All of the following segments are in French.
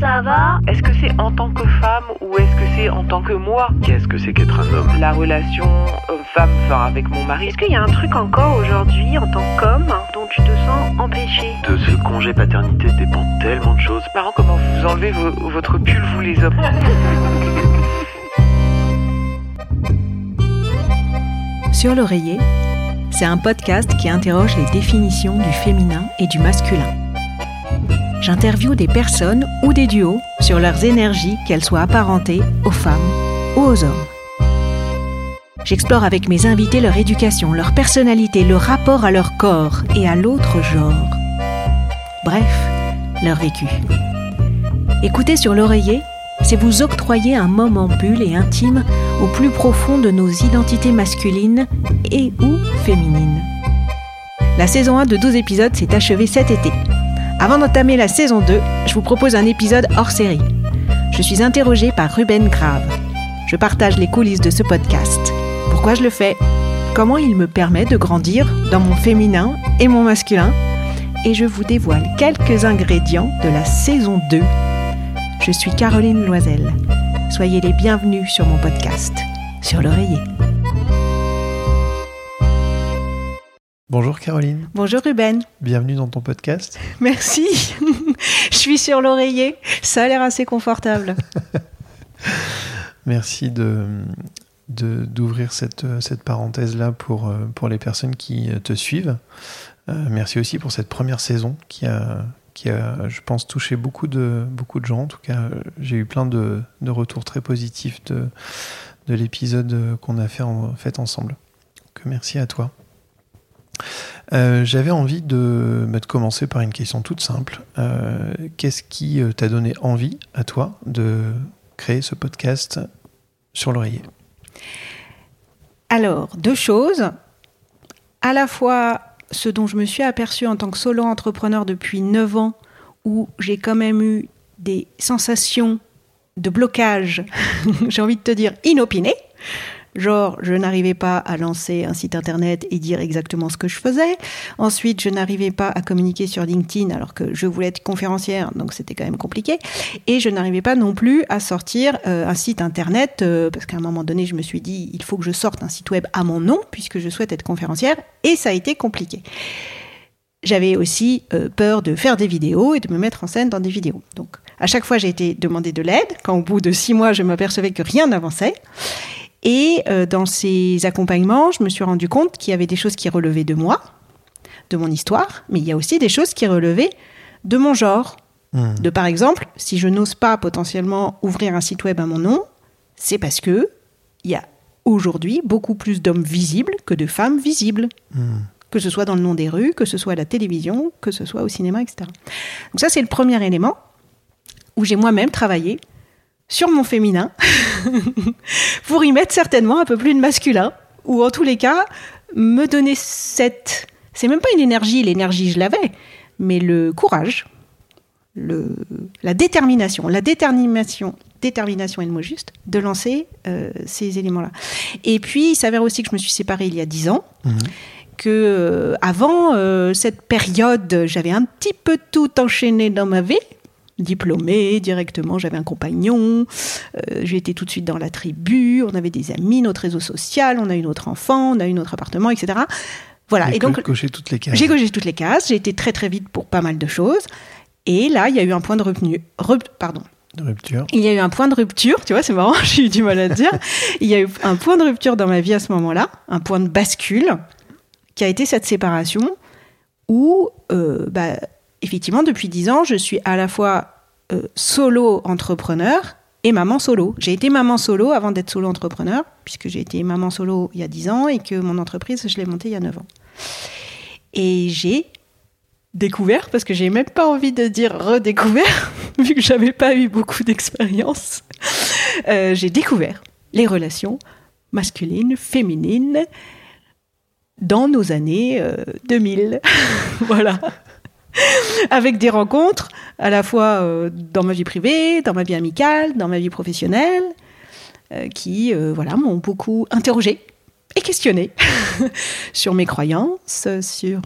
ça va Est-ce que c'est en tant que femme ou est-ce que c'est en tant que moi Qu'est-ce que c'est qu'être un homme La relation homme-femme, enfin avec mon mari. Est-ce qu'il y a un truc encore aujourd'hui en tant qu'homme dont tu te sens empêché De ce congé paternité dépend tellement de choses. Marrant comment vous enlevez vo- votre pull, vous les hommes. Sur l'oreiller, c'est un podcast qui interroge les définitions du féminin et du masculin. J'interviewe des personnes ou des duos sur leurs énergies, qu'elles soient apparentées aux femmes ou aux hommes. J'explore avec mes invités leur éducation, leur personnalité, leur rapport à leur corps et à l'autre genre. Bref, leur vécu. Écoutez sur l'oreiller, c'est vous octroyer un moment bulle et intime au plus profond de nos identités masculines et ou féminines. La saison 1 de 12 épisodes s'est achevée cet été. Avant d'entamer la saison 2, je vous propose un épisode hors série. Je suis interrogée par Ruben Grave. Je partage les coulisses de ce podcast. Pourquoi je le fais? Comment il me permet de grandir dans mon féminin et mon masculin? Et je vous dévoile quelques ingrédients de la saison 2. Je suis Caroline Loisel. Soyez les bienvenus sur mon podcast, sur l'oreiller. Bonjour Caroline, Bonjour Ruben. bienvenue dans ton podcast. Merci. je suis sur l'oreiller. Ça a l'air assez confortable. Merci de d'ouvrir cette, cette parenthèse-là pour, euh, pour les personnes qui euh, te suivent. Euh, merci aussi pour cette première saison qui a, qui a, je pense, touché beaucoup de, beaucoup de gens. En tout cas, j'ai eu plein de, de retours très positifs de, de l'épisode qu'on a fait, en, fait ensemble. Donc, merci à toi. Euh, J'avais envie de, bah, de commencer par une question toute simple. Euh, Qu'est-ce qui euh, t'a donné envie à toi de créer ce podcast sur l'oreiller? Alors, deux choses. À la fois, ce dont je me suis aperçue en tant que solo entrepreneur depuis 9 ans, où j'ai quand même eu des sensations de blocage, j'ai envie de te dire inopinées. Genre, je n'arrivais pas à lancer un site internet et dire exactement ce que je faisais. Ensuite, je n'arrivais pas à communiquer sur LinkedIn alors que je voulais être conférencière, donc c'était quand même compliqué. Et je n'arrivais pas non plus à sortir euh, un site internet, euh, parce qu'à un moment donné, je me suis dit, il faut que je sorte un site web à mon nom, puisque je souhaite être conférencière, et ça a été compliqué. J'avais aussi euh, peur de faire des vidéos et de me mettre en scène dans des vidéos. Donc, à chaque fois, j'ai été demander de l'aide, quand au bout de six mois, je m'apercevais que rien n'avançait. Et euh, dans ces accompagnements, je me suis rendu compte qu'il y avait des choses qui relevaient de moi, de mon histoire, mais il y a aussi des choses qui relevaient de mon genre. Hmm. De par exemple, si je n'ose pas potentiellement ouvrir un site web à mon nom, c'est parce que il y a aujourd'hui beaucoup plus d'hommes visibles que de femmes visibles. Hmm. Que ce soit dans le nom des rues, que ce soit à la télévision, que ce soit au cinéma, etc. Donc ça, c'est le premier élément où j'ai moi-même travaillé sur mon féminin pour y mettre certainement un peu plus de masculin, ou en tous les cas, me donner cette... C'est même pas une énergie, l'énergie je l'avais, mais le courage, le, la détermination, la détermination, détermination est le mot juste, de lancer euh, ces éléments-là. Et puis, il s'avère aussi que je me suis séparée il y a dix ans, Mhm. que euh, avant euh, cette période, j'avais un petit peu tout enchaîné dans ma vie. Diplômée directement, j'avais un compagnon, euh, j'ai été tout de suite dans la tribu, on avait des amis, notre réseau social, on a eu notre enfant, on a eu notre appartement, etc. Voilà. Et donc, co- coché toutes les cases. j'ai coché toutes les cases, j'ai été très très vite pour pas mal de choses. Et là, il y a eu un point de rupture. pardon. de rupture. Il y a eu un point de rupture, tu vois, c'est marrant, j'ai eu du mal à le dire. Il y a eu un point de rupture dans ma vie à ce moment-là, un point de bascule, qui a été cette séparation où, euh, bah, effectivement, depuis dix ans, je suis à la fois euh, solo entrepreneur et maman solo. J'ai été maman solo avant d'être solo entrepreneur, puisque j'ai été maman solo il y a dix ans et que mon entreprise, je l'ai montée il y a neuf ans. Et j'ai découvert, parce que j'ai même pas envie de dire redécouvert, vu que j'avais pas eu beaucoup d'expérience, euh, j'ai découvert les relations masculines, féminines, dans nos années euh, 2000. voilà. Avec des rencontres à la fois euh, dans ma vie privée, dans ma vie amicale, dans ma vie professionnelle, euh, qui euh, voilà, m'ont beaucoup interrogée et questionnée sur mes croyances, sur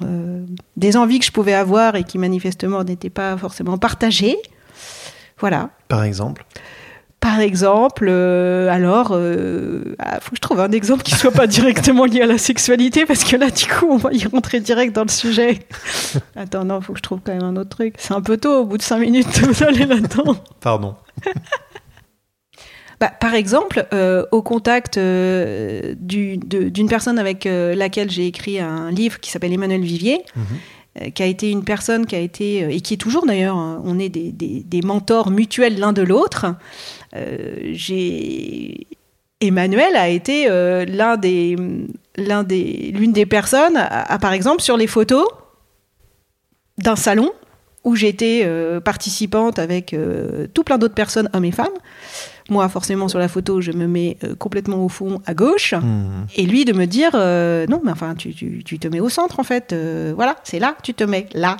des envies que je pouvais avoir et qui manifestement n'étaient pas forcément partagées. Voilà. Par exemple? Par exemple, euh, alors, euh, ah, faut que je trouve un exemple qui soit pas directement lié à la sexualité, parce que là, du coup, on va y rentrer direct dans le sujet. Attends, non, faut que je trouve quand même un autre truc. C'est un peu tôt, au bout de cinq minutes, vous allez là-dedans. Pardon. Bah, par exemple, euh, au contact euh, du- d'une personne avec euh, laquelle j'ai écrit un livre qui s'appelle Emmanuel Vivier, Mhm. Euh, qui a été une personne qui a été, euh, et qui est toujours d'ailleurs, hein, on est des, mentors mutuels l'un de l'autre. Euh, Emmanuel a été l'un des, l'un des, l'une des personnes, à, par exemple, sur les photos d'un salon où j'étais euh, participante avec euh, tout plein d'autres personnes, hommes et femmes. Moi, forcément, sur la photo, je me mets euh, complètement au fond, à gauche. Mhm. Et lui de me dire euh, non mais enfin tu, tu, tu te mets au centre en fait Euh, voilà c'est là tu te mets là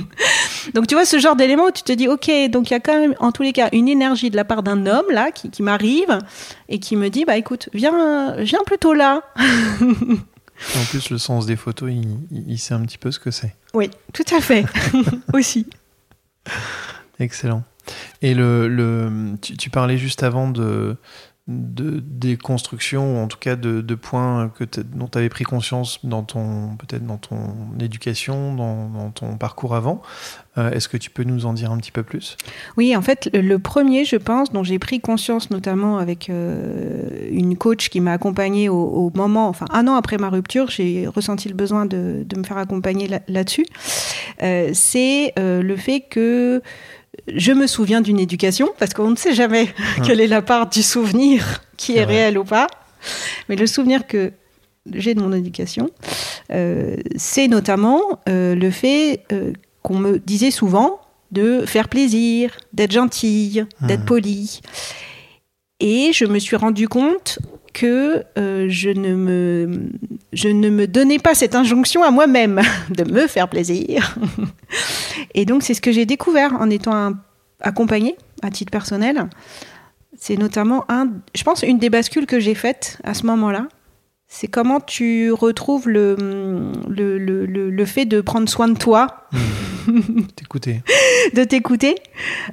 donc tu vois ce genre d'élément où tu te dis ok donc il y a quand même en tous les cas une énergie de la part d'un homme là qui, qui m'arrive et qui me dit bah écoute viens viens plutôt là En plus, le sens des photos, il, sait un petit peu ce que c'est. oui tout à fait aussi Excellent. Et le, le, tu, tu parlais juste avant de, de des constructions, ou en tout cas de, de points que dont tu avais pris conscience dans ton peut-être dans ton éducation, dans, dans ton parcours avant. Euh, Est-ce que tu peux nous en dire un petit peu plus? Oui, en fait, le, premier, je pense, dont j'ai pris conscience notamment avec euh, une coach qui m'a accompagnée au, moment, enfin un an après ma rupture, j'ai ressenti le besoin de, de me faire accompagner là- là-dessus. Euh, c'est le fait que je me souviens d'une éducation, parce qu'on ne sait jamais quelle est la part du souvenir qui est réel ou pas. Mais le souvenir que j'ai de mon éducation, euh, c'est notamment euh, le fait euh, qu'on me disait souvent de faire plaisir, d'être gentille, d'être Mhm. polie. Et je me suis rendu compte que euh, je, ne me, je ne me donnais pas cette injonction à moi-même de me faire plaisir. Et donc, c'est ce que j'ai découvert en étant accompagnée à titre personnel. C'est notamment, un, je pense, une des bascules que j'ai faites à ce moment-là. C'est comment tu retrouves le, le, le, le- fait de prendre soin de toi, T'écouter. de t'écouter,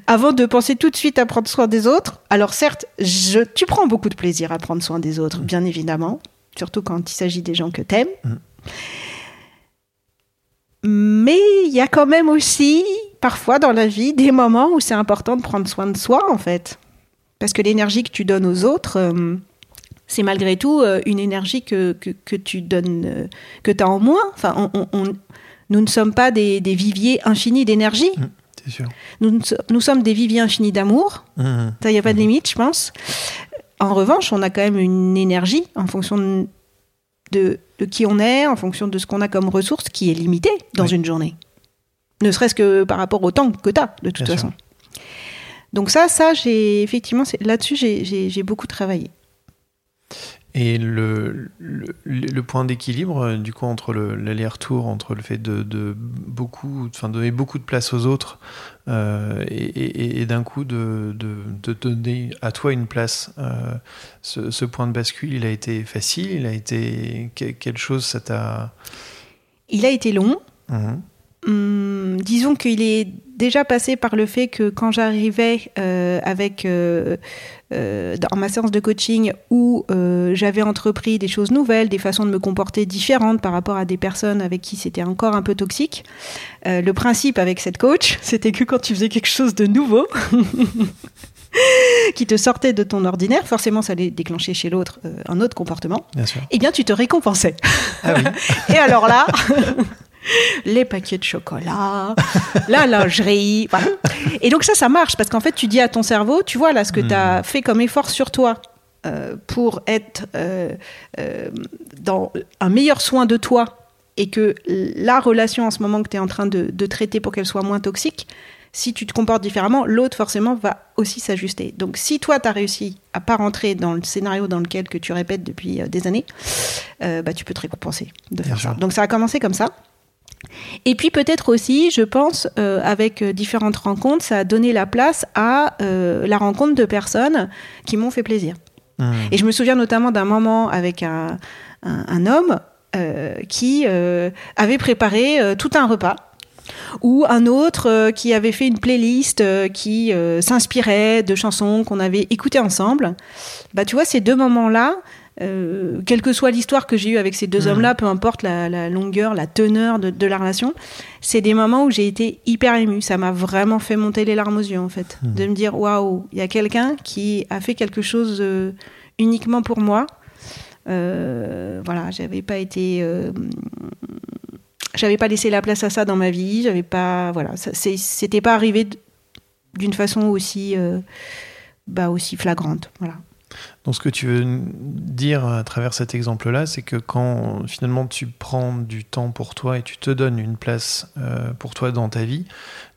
avant de penser tout de suite à prendre soin des autres. Alors certes, je, tu prends beaucoup de plaisir à prendre soin des autres, bien évidemment, surtout quand il s'agit des gens que t'aimes. Mm. Mais il y a quand même aussi, parfois dans la vie, des moments où c'est important de prendre soin de soi, en fait. Parce que l'énergie que tu donnes aux autres, euh, c'est malgré tout euh, une énergie que, que, que tu donnes, euh, que tu as en moins. Enfin, on- nous ne sommes pas des, des viviers infinis d'énergie. C'est sûr. Nous, sommes des viviers infinis d'amour. Il n'y a pas de limite, je pense. En revanche, on a quand même une énergie en fonction de, de, de qui on est, en fonction de ce qu'on a comme ressources, qui est limitée dans Oui. une journée. Ne serait-ce que par rapport au temps que tu as, de toute Bien façon. Donc ça, ça, j'ai effectivement, là-dessus, j'ai beaucoup travaillé. Et le, le, le point d'équilibre, euh, du coup, entre le- l'aller-retour, entre le fait de, de beaucoup, enfin, donner beaucoup de place aux autres euh, et, et- et d'un coup de, de, de donner à toi une place, euh, ce, ce point de bascule, il a été facile, il a été. que- Quelle chose ça t'a. Il a été long, Mhm. Hum, disons qu'il est déjà passé par le fait que quand j'arrivais euh, avec euh, euh, dans ma séance de coaching où j'avais entrepris des choses nouvelles, des façons de me comporter différentes par rapport à des personnes avec qui c'était encore un peu toxique. le principe avec cette coach, c'était que quand tu faisais quelque chose de nouveau, qui te sortait de ton ordinaire, forcément ça allait déclencher chez l'autre un autre comportement, Bien sûr. eh bien tu te récompensais. Ah oui. Et alors là, les paquets de chocolat, la lingerie, voilà. Et donc ça, ça marche parce qu'en fait, tu dis à ton cerveau, tu vois là ce que tu as fait comme effort sur toi euh, pour être euh, euh, dans un meilleur soin de toi et que la relation en ce moment que tu es en train de, de traiter pour qu'elle soit moins toxique, si tu te comportes différemment, l'autre forcément va aussi s'ajuster. Donc si toi, tu as réussi à pas rentrer dans le scénario dans lequel que tu répètes depuis des années, bah, tu peux te récompenser de Bien faire ça. sûr. Donc ça a commencé comme ça. Et puis peut-être aussi, je pense, euh, avec euh, différentes rencontres, ça a donné la place à euh, la rencontre de personnes qui m'ont fait plaisir. Mhm. Et je me souviens notamment d'un moment avec un, un- un homme euh, qui avait préparé tout un repas ou un autre euh, qui avait fait une playlist euh, qui euh, s'inspirait de chansons qu'on avait écoutées ensemble. Bah, tu vois, ces deux moments-là, euh, quelle que soit l'histoire que j'ai eue avec ces deux Mhm. hommes-là, peu importe la, la longueur, la teneur de, de la relation, c'est des moments où j'ai été hyper émue. Ça m'a vraiment fait monter les larmes aux yeux, en fait. Mhm. De me dire, waouh, il y a quelqu'un qui a fait quelque chose euh, uniquement pour moi. Euh, voilà, j'avais pas été. j'avais pas laissé la place à ça dans ma vie. J'avais pas. Voilà, c'était pas arrivé d'une façon aussi. bah, aussi flagrante. Voilà. Donc ce que tu veux dire à travers cet exemple-là, c'est que quand finalement tu prends du temps pour toi et tu te donnes une place euh, pour toi dans ta vie,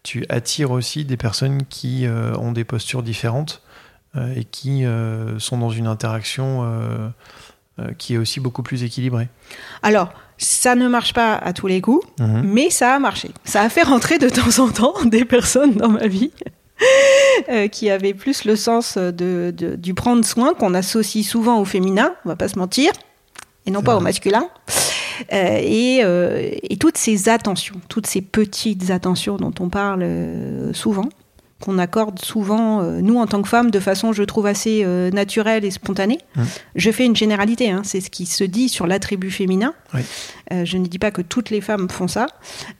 tu attires aussi des personnes qui euh, ont des postures différentes euh, et qui sont dans une interaction qui est aussi beaucoup plus équilibrée. Alors, ça ne marche pas à tous les coups, Mhm. mais ça a marché. Ça a fait rentrer de temps en temps des personnes dans ma vie euh, qui avaient plus le sens de, de- du prendre soin qu'on associe souvent au féminin, on va pas se mentir, et non pas au masculin. Euh, et, euh, et toutes ces attentions, toutes ces petites attentions dont on parle souvent, qu'on accorde souvent, euh, nous en tant que femmes, de façon, je trouve, assez euh, naturelle et spontanée. Mhm. Je fais une généralité, hein, c'est ce qui se dit sur l'attribut féminin. Oui. Euh, je ne dis pas que toutes les femmes font ça.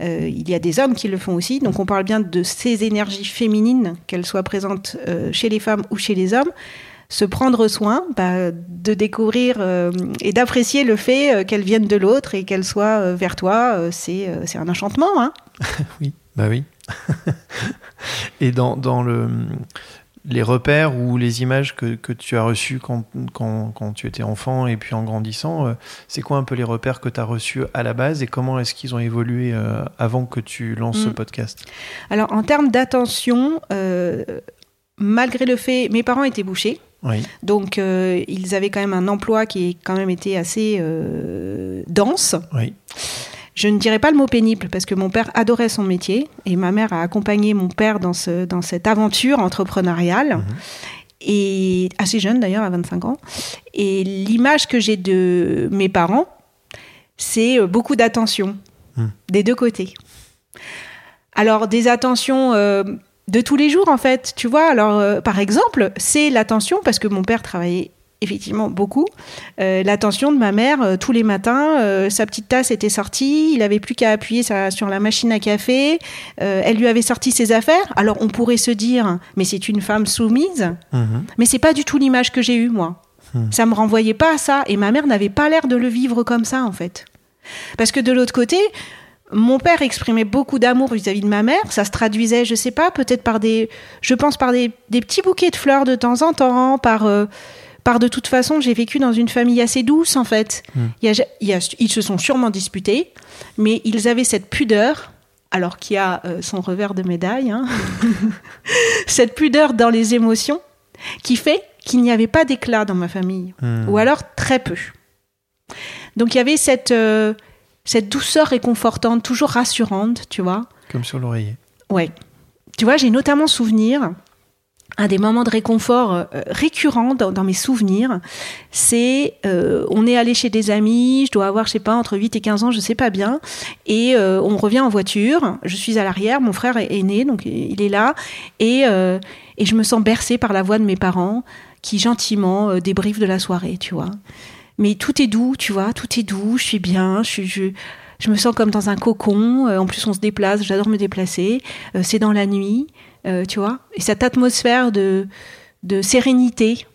Il y a des hommes qui le font aussi. Donc on parle bien de ces énergies féminines, qu'elles soient présentes chez les femmes ou chez les hommes. Se prendre soin bah, de découvrir euh, et d'apprécier le fait euh, qu'elles viennent de l'autre et qu'elles soient euh, vers toi, c'est c'est un enchantement. Hein Oui, bah oui. et dans, dans le, les repères ou les images que, que tu as reçues quand, quand, quand tu étais enfant et puis en grandissant, euh, c'est quoi un peu les repères que tu as reçus à la base et comment est-ce qu'ils ont évolué euh, avant que tu lances ce Mm. podcast? Alors en termes d'attention, euh, malgré le fait, mes parents étaient bouchés. Oui, Donc, euh, ils avaient quand même un emploi qui est quand même été assez euh, dense. oui. Je ne dirais pas le mot pénible parce que mon père adorait son métier et ma mère a accompagné mon père dans, ce, dans cette aventure entrepreneuriale. Mhm. Et assez jeune d'ailleurs, à 25 ans. Et l'image que j'ai de mes parents, c'est euh, beaucoup d'attention Mhm. des deux côtés. Alors, des attentions euh, de tous les jours, en fait. Tu vois, alors, euh, par exemple, c'est l'attention, parce que mon père travaillait effectivement beaucoup. Euh, l'attention de ma mère, euh, tous les matins, euh, sa petite tasse était sortie, il avait plus qu'à appuyer sa- sur la machine à café, elle lui avait sorti ses affaires. Alors, on pourrait se dire, mais c'est une femme soumise. Mhm. Mais c'est pas du tout l'image que j'ai eue, moi. Hmm. Ça me renvoyait pas à ça. Et ma mère n'avait pas l'air de le vivre comme ça, en fait. Parce que de l'autre côté, mon père exprimait beaucoup d'amour vis-à-vis de ma mère. Ça se traduisait, je sais pas, peut-être par des. Je pense par des, des petits bouquets de fleurs de temps en temps, par. euh, par de toute façon, j'ai vécu dans une famille assez douce, en fait. Hmm. Il y a- il y a- ils se sont sûrement disputés, mais ils avaient cette pudeur, alors qu'il y a euh, son revers de médaille, hein. cette pudeur dans les émotions, qui fait qu'il n'y avait pas d'éclat dans ma famille, Mhm. ou alors très peu. Donc il y avait cette, euh, cette douceur réconfortante, toujours rassurante, tu vois. Comme sur l'oreiller. Ouais. Tu vois, j'ai notamment souvenir, un des moments de réconfort euh, récurrents dans, mes souvenirs, c'est euh, on est allé chez des amis, je dois avoir, je sais pas, entre 8 et 15 ans, je sais pas bien, et euh, on revient en voiture, je suis à l'arrière, mon frère est, né, donc il est là, et, et je me sens bercée par la voix de mes parents qui gentiment débriefent de la soirée, tu vois. Mais tout est doux, tu vois, tout est doux, je suis bien, je. Je, je me sens comme dans un cocon. en plus, on se déplace. J'adore me déplacer. c'est dans la nuit, euh, tu vois. Et cette atmosphère de, de sérénité.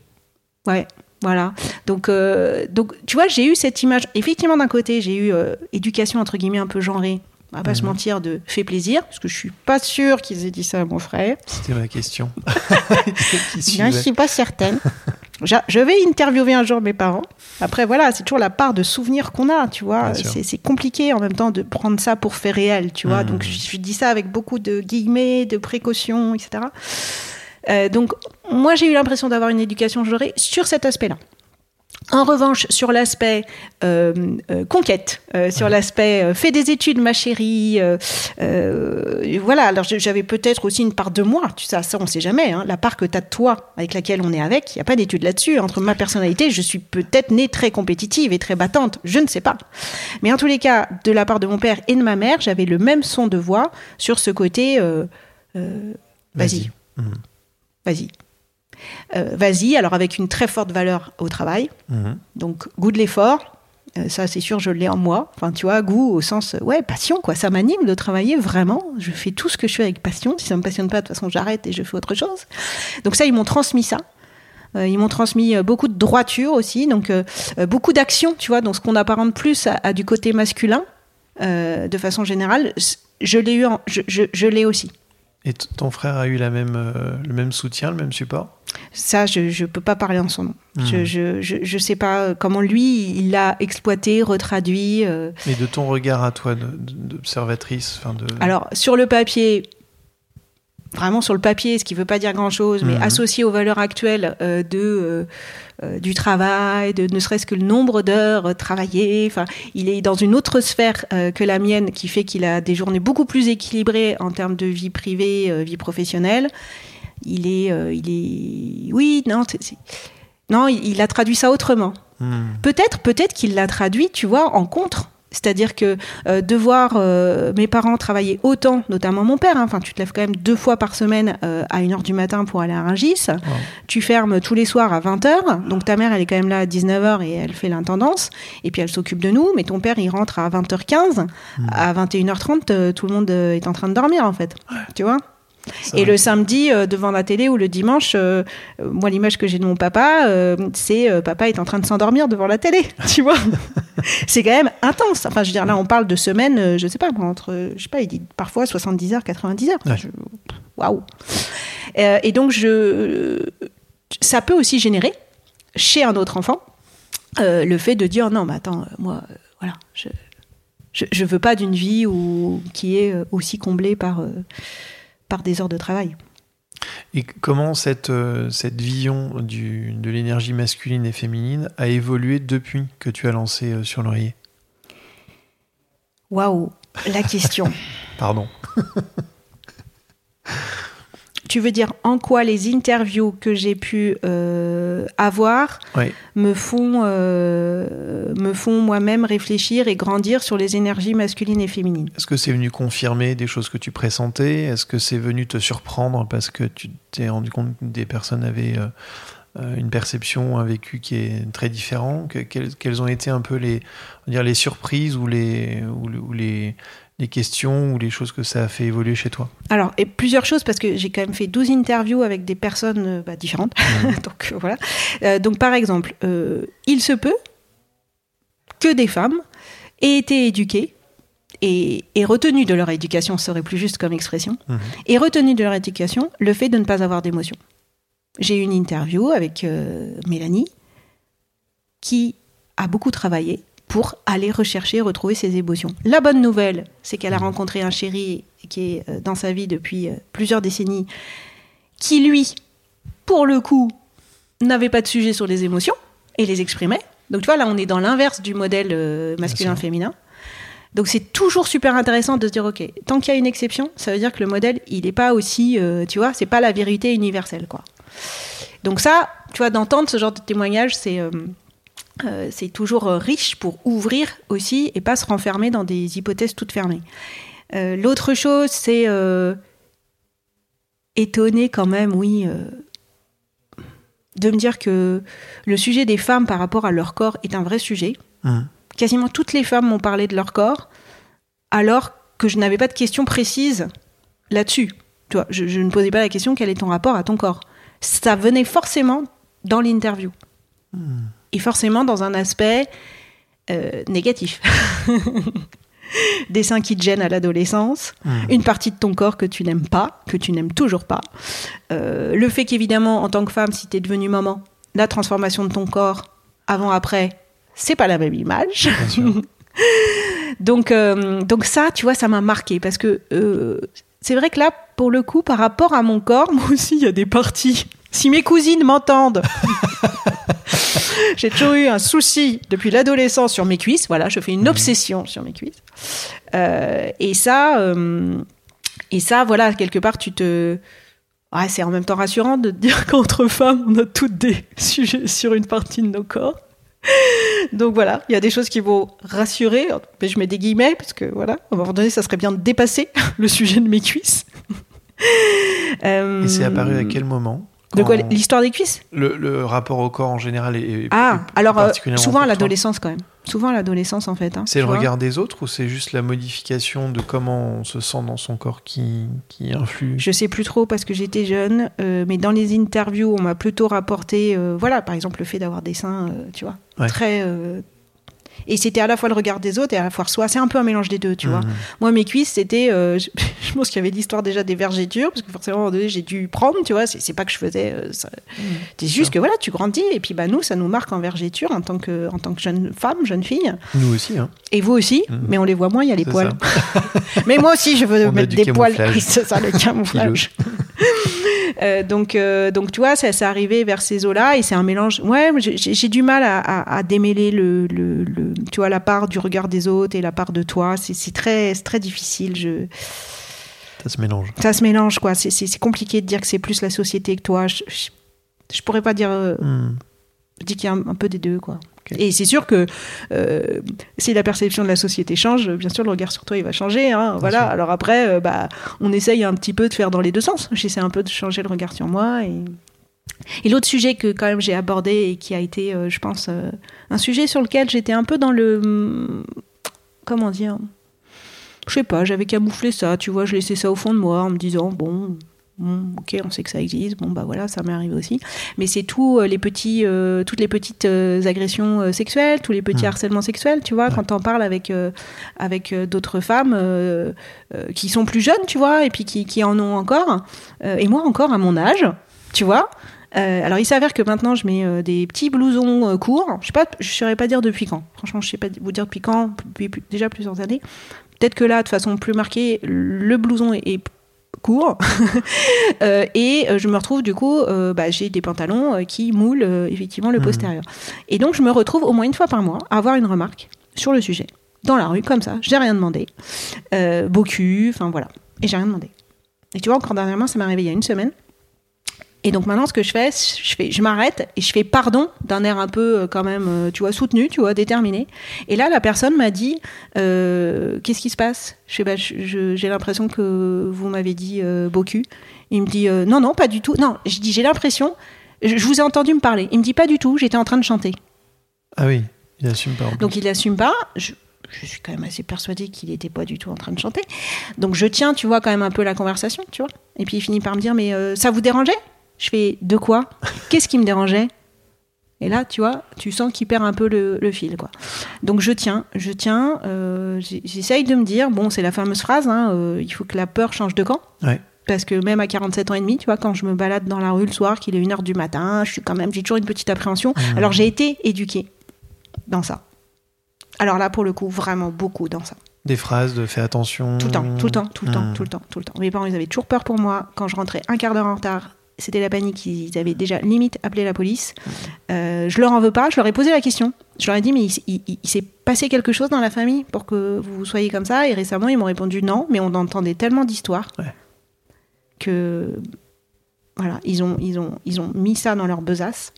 Ouais, voilà. Donc, euh, donc tu vois, j'ai eu cette image. Effectivement, d'un côté, j'ai eu euh, éducation entre guillemets un peu genrée. On va pas se Mhm. mentir, de fait plaisir, parce que je suis pas sûre qu'ils aient dit ça à mon frère. C'était ma question. Qui Je suivait. ne suis pas certaine. Je vais interviewer un jour mes parents. Après, voilà, c'est toujours la part de souvenirs qu'on a, tu vois. C'est c'est compliqué en même temps de prendre ça pour fait réel, tu vois. Mhm. Donc, je, je dis ça avec beaucoup de guillemets, de précautions, etc. Euh, donc, moi, j'ai eu l'impression d'avoir une éducation genrée sur cet aspect-là. En revanche, sur l'aspect euh, euh, conquête, euh, sur l'aspect fais des études, ma chérie, voilà. Alors j'avais peut-être aussi une part de moi, tu sais, ça on sait jamais. hein. la part que tu as de toi, avec laquelle on est avec, il n'y a pas d'étude là-dessus. Entre ma personnalité, je suis peut-être née très compétitive et très battante, je ne sais pas. Mais en tous les cas, de la part de mon père et de ma mère, j'avais le même son de voix sur ce côté. vas-y, Mhm. vas-y. Euh, vas-y, alors avec une très forte valeur au travail. Mhm. Donc, goût de l'effort, euh, ça c'est sûr, je l'ai en moi. Enfin, tu vois, goût au sens, euh, ouais, passion, quoi. Ça m'anime de travailler vraiment. Je fais tout ce que je fais avec passion. Si ça me passionne pas, de toute façon, j'arrête et je fais autre chose. Donc, ça, ils m'ont transmis ça. Euh, ils m'ont transmis beaucoup de droiture aussi, donc beaucoup d'action, tu vois, donc ce qu'on apparente plus à, à du côté masculin, de façon générale, je l'ai eu, en- je, je- je l'ai aussi. Et ton frère a eu la même, le même soutien, le même support? Ça, je ne peux pas parler en son nom. Je, je, je, je sais pas euh, comment lui, il l'a exploité, retraduit. euh, Et de ton regard à toi, d'observatrice, de. Alors, sur le papier, vraiment sur le papier, ce qui ne veut pas dire grand-chose, mais Mhm. associé aux valeurs actuelles euh, de, euh, du travail, de ne serait-ce que le nombre d'heures travaillées, enfin, il est dans une autre sphère euh, que la mienne, qui fait qu'il a des journées beaucoup plus équilibrées en termes de vie privée, vie professionnelle. Il est, euh, il est, oui, non, c'est- c'est- non, il, il a traduit ça autrement. Mhm. Peut-être, peut-être qu'il l'a traduit, tu vois, en contre. C'est-à-dire que euh, de voir euh, mes parents travailler autant, notamment mon père, hein, enfin tu te lèves quand même deux fois par semaine euh, à 1h du matin pour aller à Rungis, tu fermes tous les soirs à 20h, donc ta mère elle est quand même là à 19h et elle fait l'intendance, et puis elle s'occupe de nous, mais ton père il rentre à 20h15, à 21h30 euh, tout le monde est en train de dormir en fait, tu vois? Et le samedi, euh, devant la télé ou le dimanche, euh, euh, moi, l'image que j'ai de mon papa, euh, c'est papa est en train de s'endormir devant la télé, tu vois. c'est quand même intense. Enfin, je veux dire, là, on parle de semaines, je sais pas, entre, je sais pas, il dit parfois 70 heures, 90 heures. Ouais. Waouh. Et donc, je, ça peut aussi générer, chez un autre enfant, le fait de dire non, mais attends, moi, voilà, je, je, je veux pas d'une vie où, qui est aussi comblée par. Par des heures de travail. Et comment cette, euh, cette vision du, de l'énergie masculine et féminine a évolué depuis que tu as lancé euh, sur l'oreiller? Waouh, la question. Pardon. tu veux dire en quoi les interviews que j'ai pu euh, avoir Oui. me font, euh, me font moi-même réfléchir et grandir sur les énergies masculines et féminines. Est-ce que c'est venu confirmer des choses que tu pressentais? Est-ce que c'est venu te surprendre parce que tu t'es rendu compte que des personnes avaient euh, une perception, un vécu qui est très différent? Que- quelles, ont été un peu les, on va dire, les surprises ou les, ou, le- ou les, les questions ou les choses que ça a fait évoluer chez toi Alors, et plusieurs choses, parce que j'ai quand même fait 12 interviews avec des personnes euh, bah, différentes. donc, euh, voilà. Euh, donc, par exemple, euh, il se peut que des femmes aient été éduquées et, et retenues de leur éducation, ce serait plus juste comme expression, Mhm. et retenues de leur éducation le fait de ne pas avoir d'émotion. J'ai eu une interview avec euh, Mélanie qui a beaucoup travaillé pour aller rechercher, retrouver ses émotions. La bonne nouvelle, c'est qu'elle a rencontré un chéri qui est euh, dans sa vie depuis euh, plusieurs décennies, qui lui, pour le coup, n'avait pas de sujet sur les émotions et les exprimait. Donc tu vois, là, on est dans l'inverse du modèle euh, masculin-féminin. Donc c'est toujours super intéressant de se dire, ok, tant qu'il y a une exception, ça veut dire que le modèle, il n'est pas aussi, euh, tu vois, c'est pas la vérité universelle, quoi. Donc ça, tu vois, d'entendre ce genre de témoignage, c'est euh, euh, c'est toujours euh, riche pour ouvrir aussi et pas se renfermer dans des hypothèses toutes fermées. Euh, L'autre chose, c'est euh, étonné quand même, oui, de me dire que le sujet des femmes par rapport à leur corps est un vrai sujet. Mhm. Quasiment toutes les femmes m'ont parlé de leur corps, alors que je n'avais pas de questions précises là-dessus. Tu vois, je, je ne posais pas la question quel est ton rapport à ton corps? Ça venait forcément dans l'interview. Et forcément dans un aspect euh, négatif. Des seins qui te gênent à l'adolescence, Mhm. une partie de ton corps que tu n'aimes pas, que tu n'aimes toujours pas. Euh, le fait qu'évidemment, en tant que femme, si tu es devenue maman, la transformation de ton corps avant-après, c'est pas la même image. Donc, euh, donc ça, tu vois, ça m'a marqué parce que euh, c'est vrai que là, pour le coup, par rapport à mon corps, moi aussi, il y a des parties. Si mes cousines m'entendent, J'ai toujours eu un souci depuis l'adolescence sur mes cuisses. Voilà, je fais une obsession sur mes cuisses. Euh, et ça, euh, et ça, voilà, quelque part, tu te. Ouais, c'est en même temps rassurant de te dire qu'entre femmes, on a toutes des sujets sur une partie de nos corps. Donc voilà, il y a des choses qui vont rassurer. Je mets des guillemets parce que voilà, à un moment donné, ça serait bien de dépasser le sujet de mes cuisses. Euh, Et c'est apparu à quel moment? De quoi L'histoire des cuisses? Le, le rapport au corps en général est, est- Ah, est alors euh, particulièrement souvent à l'adolescence quand même. Souvent à l'adolescence en fait. hein, C'est le regard des autres ou c'est juste la modification de comment on se sent dans son corps qui, qui influe? Je sais plus trop parce que j'étais jeune, euh, mais dans les interviews, on m'a plutôt rapporté, euh, voilà, par exemple le fait d'avoir des seins, euh, tu vois, Ouais. très. Et c'était à la fois le regard des autres et à la fois soi. C'est un peu un mélange des deux, tu vois. Mhm. Moi, mes cuisses, c'était. euh, je, je pense qu'il y avait l'histoire déjà des vergetures, parce que forcément, à un moment donné, j'ai dû prendre, tu vois. C'est pas que je faisais. euh, ça- C'est juste que voilà, tu grandis, et puis bah, nous, ça nous marque en vergeture en tant que, en tant que jeune femme, jeune fille. Nous aussi, hein. Et vous aussi, Mhm. mais on les voit moins, il y a les poils. mais moi aussi, je veux On mettre des poils. camouflage. C'est ça, le camouflage. Euh, donc, euh, donc, tu vois, ça, ça arrivé vers ces eaux-là et c'est un mélange. Ouais, j'ai j'ai du mal à, à- à démêler le, le, le- tu vois, la part du regard des autres et la part de toi. C'est très, c'est très difficile. Je, Ça se mélange. ça se mélange, quoi. C'est- compliqué de dire que c'est plus la société que toi. Je, je, je pourrais pas dire. euh, Hmm. je dis qu'il y a un, un peu des deux, quoi. Et c'est sûr que euh, si la perception de la société change, bien sûr, le regard sur toi, il va changer. hein, voilà. sûr. Alors après, euh, bah, on essaye un petit peu de faire dans les deux sens. J'essaie un peu de changer le regard sur moi. Et, et l'autre sujet que quand même j'ai abordé et qui a été, euh, je pense, euh, un sujet sur lequel j'étais un peu dans le... Comment dire Je sais pas, j'avais camouflé ça, tu vois, je laissais ça au fond de moi en me disant, bon... bon, ok, on sait que ça existe. Bon, bah voilà, ça m'est arrivé aussi mais c'est tout euh, les petits euh, toutes les petites euh, agressions sexuelles tous les petits Mm. harcèlements sexuels tu vois Ouais. quand t'en parles avec avec d'autres femmes qui sont plus jeunes tu vois et puis qui, qui en ont encore et moi encore à mon âge tu vois Euh, alors il s'avère que maintenant je mets euh, des petits blousons euh, courts je sais pas je saurais pas dire depuis quand franchement je sais pas vous dire depuis quand depuis plus- déjà plusieurs années peut-être que là de façon plus marquée le blouson est, est court et je me retrouve du coup, bah, j'ai des pantalons qui moulent effectivement le Mhm. postérieur. Et donc je me retrouve au moins une fois par mois à avoir une remarque sur le sujet dans la rue comme ça. J'ai rien demandé, beau cul, enfin voilà, et j'ai rien demandé. Et tu vois encore dernièrement, ça m'est arrivé il y a une semaine. Et donc maintenant, ce que je fais, je fais, je m'arrête et je fais pardon d'un air un peu euh, quand même, euh, tu vois, soutenu, tu vois, déterminé. Et là, la personne m'a dit, euh, qu'est-ce qui se passe? Je bah, j'ai l'impression que vous m'avez dit euh, beau cul. Il me dit, euh, non, non, pas du tout. Non, je dis, j'ai l'impression, je, je vous ai entendu me parler. Il me dit, pas du tout, j'étais en train de chanter. Ah oui, il assume pas. Donc il assume pas. Je, je suis quand même assez persuadée qu'il n'était pas du tout en train de chanter. Donc je tiens, tu vois, quand même un peu la conversation, tu vois. Et puis il finit par me dire, mais ça vous dérangeait? Je fais, de quoi? Qu'est-ce qui me dérangeait? Et là, tu vois, tu sens qu'il perd un peu le, le fil, quoi. Donc je tiens, je tiens. euh, J'essaye de me dire, bon, c'est la fameuse phrase, hein, euh, il faut que la peur change de camp. Ouais. Parce que même à 47 ans et demi, tu vois, quand je me balade dans la rue le soir, qu'il est 1h du matin, je suis quand même, j'ai toujours une petite appréhension. Mmh. Alors j'ai été éduquée dans ça. Alors là, pour le coup, vraiment beaucoup dans ça. Des phrases de fais attention. Tout le temps, tout le temps, tout le temps, Hmm. tout le temps, tout le temps. Mes parents, ils avaient toujours peur pour moi. Quand je rentrais un quart d'heure en retard, c'était la panique. Ils avaient déjà limite appelé la police. Euh, je leur en veux pas. Je leur ai posé la question. Je leur ai dit, mais il, il- il- il s'est passé quelque chose dans la famille pour que vous soyez comme ça. Et récemment, ils m'ont répondu non, mais on entendait tellement d'histoires Ouais. que voilà, ils ont, ils ont, ils ont mis ça dans leur besace.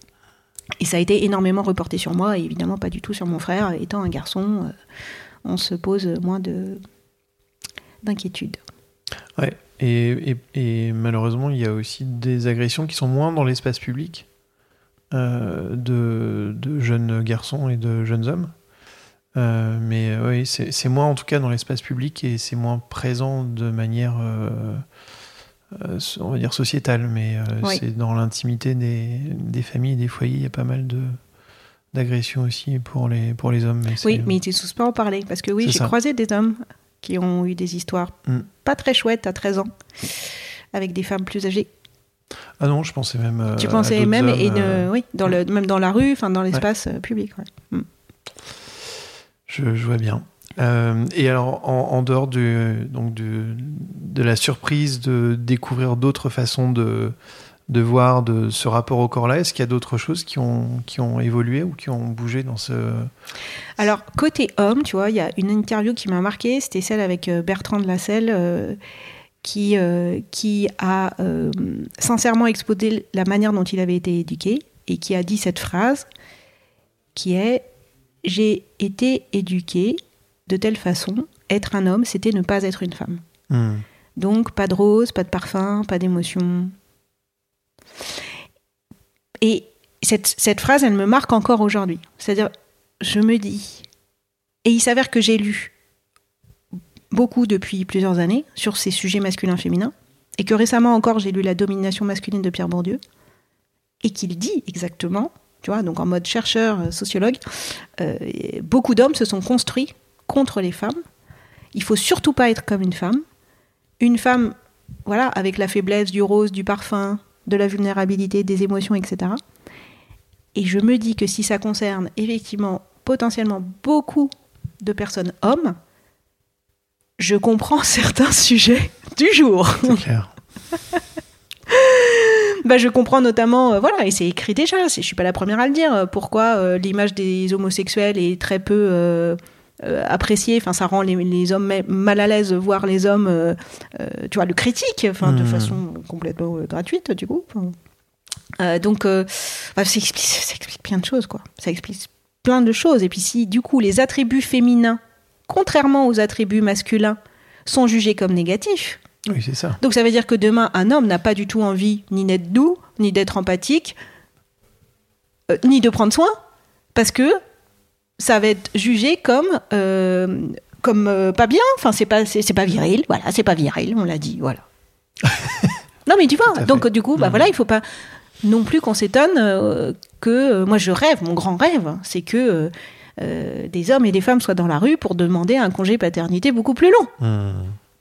Et ça a été énormément reporté sur moi, et évidemment pas du tout sur mon frère. Étant un garçon, euh, on se pose moins de d'inquiétude. Ouais. Et, et- et malheureusement, il y a aussi des agressions qui sont moins dans l'espace public euh, de, de jeunes garçons et de jeunes hommes. Euh, mais oui, c'est moins en tout cas dans l'espace public et c'est moins présent de manière, euh, on va dire, sociétale. Mais Oui. c'est dans l'intimité des, des familles et des foyers, il y a pas mal de d'agressions aussi pour les, pour les hommes. Mais Oui, mais ils n'osent pas en parler. Parce que oui, j'ai croisé des hommes qui ont eu des histoires Mm. pas très chouettes à 13 ans, avec des femmes plus âgées. Ah non, je pensais même. euh, tu à pensais même, hommes, et de- euh, oui, dans le, même dans la rue, enfin dans l'espace euh, public. ouais. Je, je vois bien. Euh, et alors, en, en dehors du, donc du- de la surprise de découvrir d'autres façons de, de voir de ce rapport au corps-là Est-ce qu'il y a d'autres choses qui ont, qui ont évolué ou qui ont bougé dans ce... Alors, côté homme, tu vois, il y a une interview qui m'a marqué, c'était celle avec euh, Bertrand de Lasselle, euh, qui, euh, qui a euh, sincèrement exposé la manière dont il avait été éduqué et qui a dit cette phrase qui est « J'ai été éduqué de telle façon, être un homme, c'était ne pas être une femme. Hmm. Donc, pas de rose, pas de parfum, pas d'émotion. Et cette, cette phrase, elle me marque encore aujourd'hui. C'est-à-dire, je me dis, et il s'avère que j'ai lu beaucoup depuis plusieurs années sur ces sujets masculins-féminins, et que récemment encore, j'ai lu La domination masculine de Pierre Bourdieu, et qu'il dit exactement, tu vois, donc en mode chercheur, euh, sociologue, euh, beaucoup d'hommes se sont construits contre les femmes. Il faut surtout pas être comme une femme. Une femme, voilà, avec la faiblesse du rose, du parfum, de la vulnérabilité, des émotions, etc. Et je me dis que si ça concerne effectivement potentiellement beaucoup de personnes hommes, je comprends certains sujets du jour. C'est clair. Bah, je comprends notamment, euh, voilà, et c'est écrit déjà, je suis pas la première à le dire, euh, pourquoi euh, l'image des homosexuels est très peu euh, euh, appréciée, enfin ça rend les, les hommes ma- mal à l'aise, voire les hommes, euh, euh, tu vois, le critiquent, enfin de Mhm. façon complètement gratuite du coup. Donc, bah, ça, explique, ça explique plein de choses, quoi. Ça explique plein de choses. Et puis si du coup les attributs féminins, contrairement aux attributs masculins, sont jugés comme négatifs, Oui, c'est ça. donc ça veut dire que demain, un homme n'a pas du tout envie ni d'être doux, ni d'être empathique, euh, ni de prendre soin, parce que ça va être jugé comme euh, comme euh, pas bien. Enfin, c'est pas c'est pas viril. Voilà, c'est pas viril. On l'a dit. Voilà. non, mais tu vois. fait. Donc du coup, bah Mhm. voilà, il faut pas non plus qu'on s'étonne euh, que moi je rêve. Mon grand rêve, c'est que des hommes et des femmes soient dans la rue pour demander un congé paternité beaucoup plus long.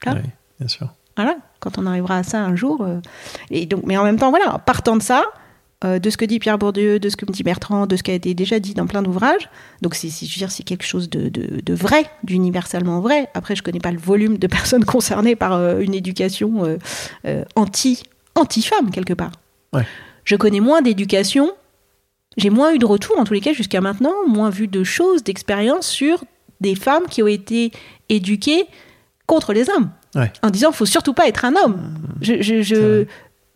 Là. Oui, bien sûr. Voilà, quand on arrivera à ça un jour. et donc, mais en même temps, voilà, partant de ça, euh, de ce que dit Pierre Bourdieu, de ce que me dit Bertrand, de ce qui a été déjà dit dans plein d'ouvrages, donc c'est, c'est- je veux dire, c'est quelque chose de, de- de vrai, d'universellement vrai. Après, je connais pas le volume de personnes concernées par euh, une éducation euh, anti, anti-femme, quelque part. Ouais. Je connais moins d'éducation, j'ai moins eu de retour, en tous les cas, jusqu'à maintenant, moins vu de choses, d'expériences sur des femmes qui ont été éduquées contre les hommes Ouais. en disant faut surtout pas être un homme. Je, je, je-.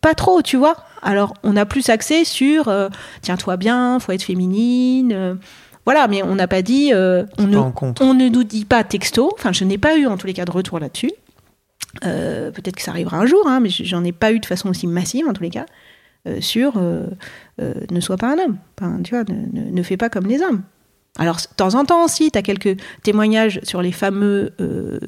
Pas trop, tu vois. Alors on a plus axé sur euh, tiens-toi bien, faut être féminine, euh, voilà. Mais on n'a pas dit, euh, on ne, on nous dit pas texto. Enfin, je n'ai pas eu en tous les cas de retour là-dessus. Peut-être que ça arrivera un jour, hein, mais j'en ai pas eu de façon aussi massive en tous les cas sur ne sois pas un homme. Enfin, tu vois, ne, ne, ne fais pas comme les hommes. Alors, de temps en temps aussi, tu as quelques témoignages sur les fameux euh,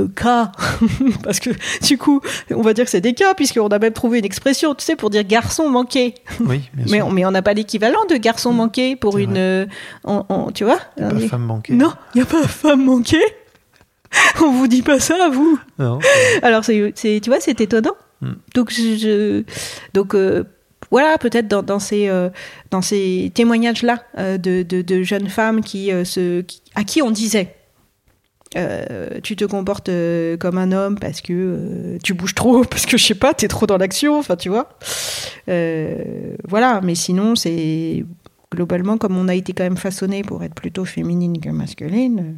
euh, cas, parce que du coup, on va dire que c'est des cas, puisqu'on a même trouvé une expression, tu sais, pour dire garçon manqué. Oui, bien Mais sûr. on mais on n'a pas l'équivalent de garçon manqué pour une. euh, tu vois Pas on dit- femme manquée. Non, il n'y a pas femme manquée. on vous dit pas ça à vous. Non. Alors, c'est, tu vois, c'est étonnant. Mm. Donc, je, je- donc euh, voilà, peut-être dans, euh, ces témoignages-là euh, de, de- jeunes femmes qui, euh, à qui on disait tu te comportes comme un homme parce que tu bouges trop, parce que je sais pas, t'es trop dans l'action, enfin tu vois. Voilà, mais sinon, c'est globalement comme on a été quand même façonné pour être plutôt féminine que masculine.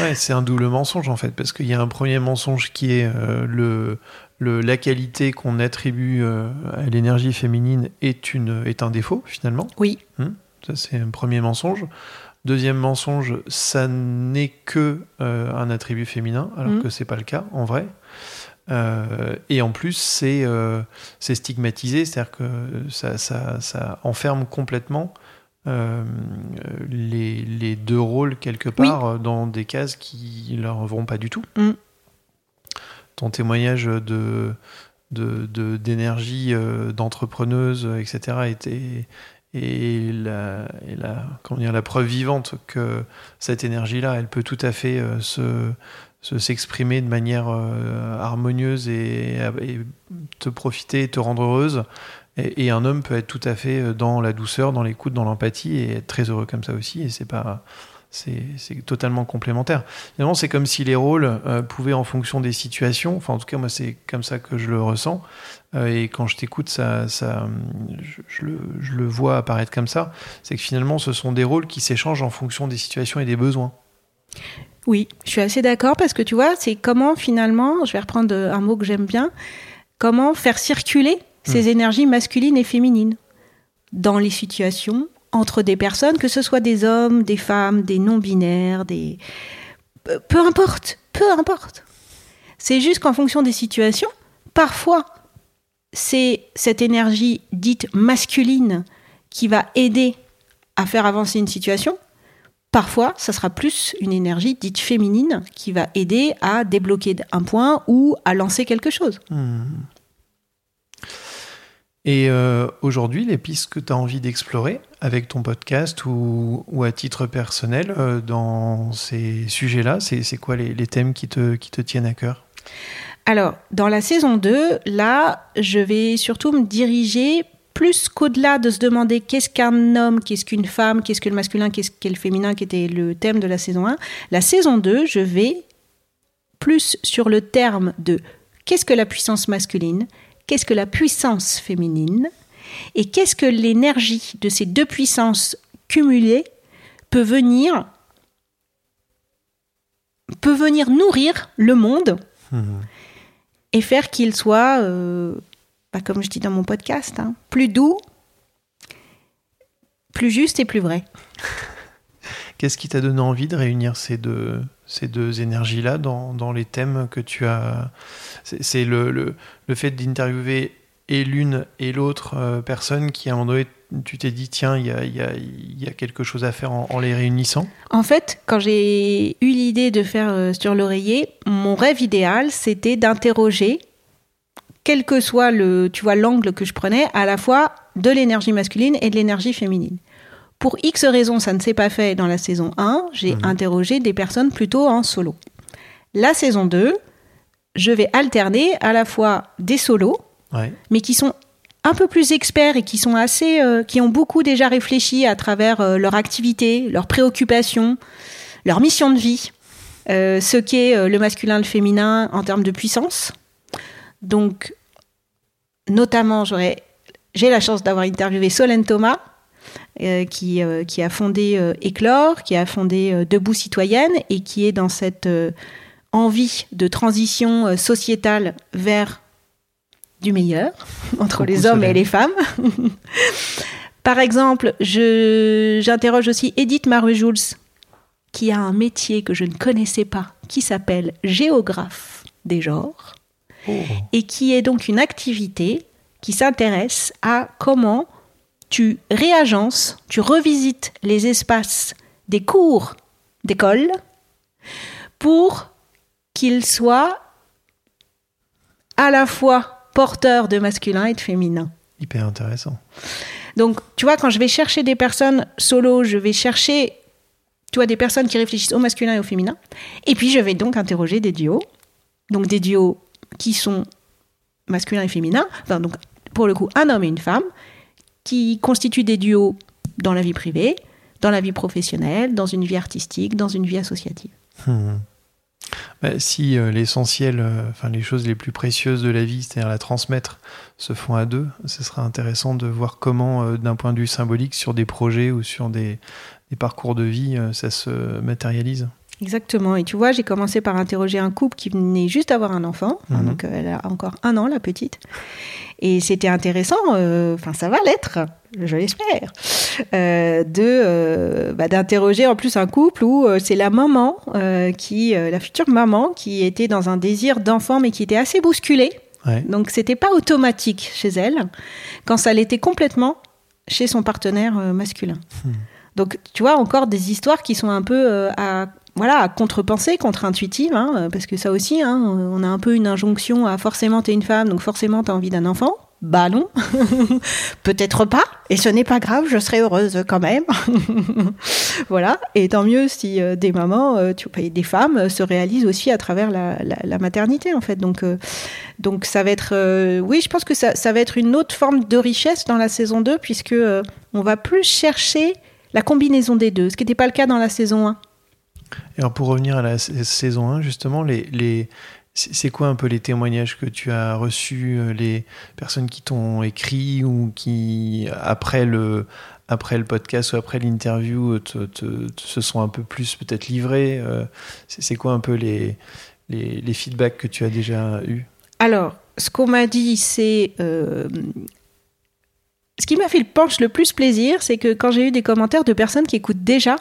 Ouais, c'est un double mensonge en fait, parce qu'il y a un premier mensonge qui est le, le- la qualité qu'on attribue euh, à l'énergie féminine est, une, est un défaut finalement. Oui. Ça, c'est un premier mensonge. Deuxième mensonge, ça n'est que euh, un attribut féminin, alors Mhm. que c'est pas le cas en vrai. Euh, et en plus, c'est euh, stigmatisé, c'est-à-dire que ça, ça, ça enferme complètement les, les deux rôles quelque part dans des cases qui leur vont pas du tout. Mhm. Ton témoignage de d'énergie euh, d'entrepreneuse, etc., et la, et la, comment dire, la preuve vivante que cette énergie-là, elle peut tout à fait euh, se se- s'exprimer de manière euh, harmonieuse et, te profiter, te rendre heureuse. Et, et un homme peut être tout à fait dans la douceur, dans l'écoute, dans l'empathie et être très heureux comme ça aussi. Et c'est pas c'est totalement complémentaire. Finalement, c'est comme si les rôles euh, pouvaient, en fonction des situations, enfin en tout cas moi c'est comme ça que je le ressens, euh, et quand je t'écoute, ça, ça, je, je le, je le vois apparaître comme ça, c'est que finalement ce sont des rôles qui s'échangent en fonction des situations et des besoins. Oui, je suis assez d'accord parce que tu vois, c'est comment finalement, je vais reprendre un mot que j'aime bien, comment faire circuler ces énergies masculines et féminines dans les situations entre des personnes, que ce soit des hommes, des femmes, des non-binaires, des... Peu- importe, peu importe. C'est juste qu'en fonction des situations, parfois, c'est cette énergie dite masculine qui va aider à faire avancer une situation. Parfois, ça sera plus une énergie dite féminine qui va aider à débloquer un point ou à lancer quelque chose. Et euh, aujourd'hui, les pistes que tu as envie d'explorer avec ton podcast ou, à titre personnel euh, dans ces sujets-là, c'est quoi les, les thèmes qui te, qui te tiennent à cœur? Alors, dans la saison 2, là, je vais surtout me diriger plus qu'au-delà de se demander qu'est-ce qu'un homme, qu'est-ce qu'une femme, qu'est-ce que le masculin, qu'est-ce qu'est le féminin, qui était le thème de la saison 1. La saison 2, je vais plus sur le terme de qu'est-ce que la puissance masculine, qu'est-ce que la puissance féminine, et qu'est-ce que l'énergie de ces deux puissances cumulées peut venir peut venir nourrir le monde et faire qu'il soit, euh, bah, comme je dis dans mon podcast, hein, plus doux, plus juste et plus vrai. Qu'est-ce qui t'a donné envie de réunir ces deux, ces deux énergies-là dans, dans les thèmes que tu as C'est le, le, le fait d'interviewer et l'une et l'autre euh, personne qui, à un moment donné, tu t'es dit, tiens, il y a, y, a, quelque chose à faire en, en les réunissant? En fait, quand j'ai eu l'idée de faire euh, sur l'oreiller, mon rêve idéal, c'était d'interroger, quel que soit le, tu vois, l'angle que je prenais, à la fois de l'énergie masculine et de l'énergie féminine. Pour X raisons, ça ne s'est pas fait dans la saison 1. J'ai interrogé des personnes plutôt en solo. La saison 2, je vais alterner à la fois des solos, Ouais. mais qui sont un peu plus experts et qui sont assez, euh, qui ont beaucoup déjà réfléchi à travers euh, leur activité, leurs préoccupations, leur mission de vie, euh, ce qu'est le masculin, le féminin en termes de puissance. Donc, notamment, j'aurais, j'ai la chance d'avoir interviewé Solène Thomas, qui, euh, qui a fondé euh, Éclore, qui a fondé euh, Debout Citoyenne et qui est dans cette euh, envie de transition euh, sociétale vers du meilleur entre les hommes et les femmes. Par exemple, je, j'interroge aussi Edith Marujuls, qui a un métier que je ne connaissais pas, qui s'appelle géographe des genres, Oh. et qui est donc une activité qui s'intéresse à comment tu réagences, tu revisites les espaces des cours d'école pour qu'ils soient à la fois porteurs de masculin et de féminin. Hyper intéressant. Donc, tu vois, quand je vais chercher des personnes solo, je vais chercher, tu vois, des personnes qui réfléchissent au masculin et au féminin. Et puis, je vais donc interroger des duos. Donc, des duos qui sont masculins et féminins. Enfin, donc, pour le coup, un homme et une femme qui constituent des duos dans la vie privée, dans la vie professionnelle, dans une vie artistique, dans une vie associative. Hmm. Bah, si euh, l'essentiel, euh, enfin les choses les plus précieuses de la vie, c'est-à-dire la transmettre, se font à deux, ce sera intéressant de voir comment, euh, d'un point de vue symbolique, sur des projets ou sur des, des parcours de vie, euh, ça se matérialise. Exactement. Et tu vois, j'ai commencé par interroger un couple qui venait juste d'avoir un enfant. Hein, Mhm. Donc, euh, elle a encore un an, la petite. Et c'était intéressant, euh, enfin, ça va l'être, je l'espère, euh, de, euh, bah, d'interroger en plus un couple où c'est la maman, qui, la future maman, qui était dans un désir d'enfant, mais qui était assez bousculée. Ouais. Donc, c'était pas automatique chez elle, quand ça l'était complètement chez son partenaire masculin. Donc, tu vois, encore des histoires qui sont un peu euh, à, voilà, à contrepenser, contre-intuitives, hein, euh, parce que ça aussi, hein, on a un peu une injonction à forcément t'es une femme, donc forcément t'as envie d'un enfant. Bah non, peut-être pas, et ce n'est pas grave, je serai heureuse quand même. voilà, et tant mieux si euh, des mamans, euh, tu des femmes euh, se réalisent aussi à travers la, maternité en fait. Donc, donc ça va être, oui, je pense que ça, ça va être une autre forme de richesse dans la saison 2, puisque on va plus chercher la combinaison des deux, ce qui n'était pas le cas dans la saison 1. Alors pour revenir à la saison 1, justement, les, les, c'est quoi un peu les témoignages que tu as reçus, euh, les personnes qui t'ont écrit ou qui, après le, après le podcast ou après l'interview, te, te- se sont un peu plus peut-être livrés euh, C'est quoi un peu les, les, les feedbacks que tu as déjà eus? Alors, ce qu'on m'a dit, c'est. euh, ce qui m'a fait le le plus plaisir, c'est que quand j'ai eu des commentaires de personnes qui écoutent déjà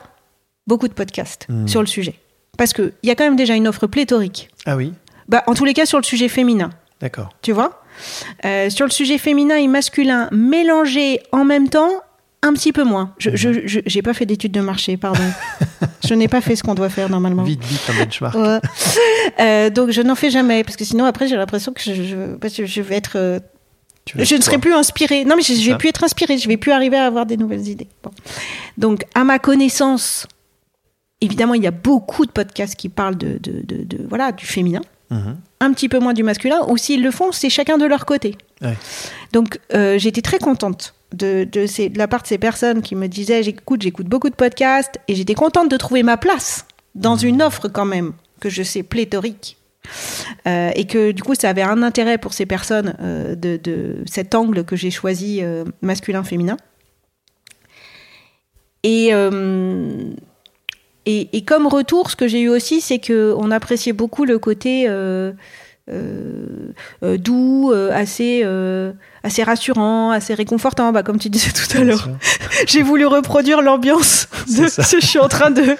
beaucoup de podcasts Hmm. sur le sujet. Parce qu'il y a quand même déjà une offre pléthorique. Ah oui? Bah, en tous les cas, sur le sujet féminin, D'accord. tu vois? Euh, Sur le sujet féminin et masculin, mélangés en même temps, un petit peu moins. Je j'ai pas fait d'études de marché, pardon. je n'ai pas fait ce qu'on doit faire normalement. Vite, vite, un benchmark. Ouais. Euh, donc je n'en fais jamais parce que sinon après j'ai l'impression que je, je- vais être euh, vas je ne serai plus inspirée non mais je, je vais plus être inspirée je vais plus arriver à avoir des nouvelles idées Bon. donc à ma connaissance évidemment il y a beaucoup de podcasts qui parlent de, de, de- de- voilà du féminin. Mhm. un petit peu moins du masculin. Ou s'ils le font c'est chacun de leur côté. Ouais. donc euh, j'étais très contente de, de, ces- de la part de ces personnes qui me disaient j'écoute j'écoute beaucoup de podcasts et j'étais contente de trouver ma place dans une offre quand même que je sais pléthorique. Euh, et que du coup ça avait un intérêt pour ces personnes euh, de, de cet angle que j'ai choisi euh, masculin féminin et et, et comme retour, ce que j'ai eu aussi, c'est que on appréciait beaucoup le côté euh, euh, euh, doux, assez, euh, assez rassurant, assez réconfortant, bah, comme tu disais tout à l'heure. J'ai voulu reproduire l'ambiance de ce je suis en train de,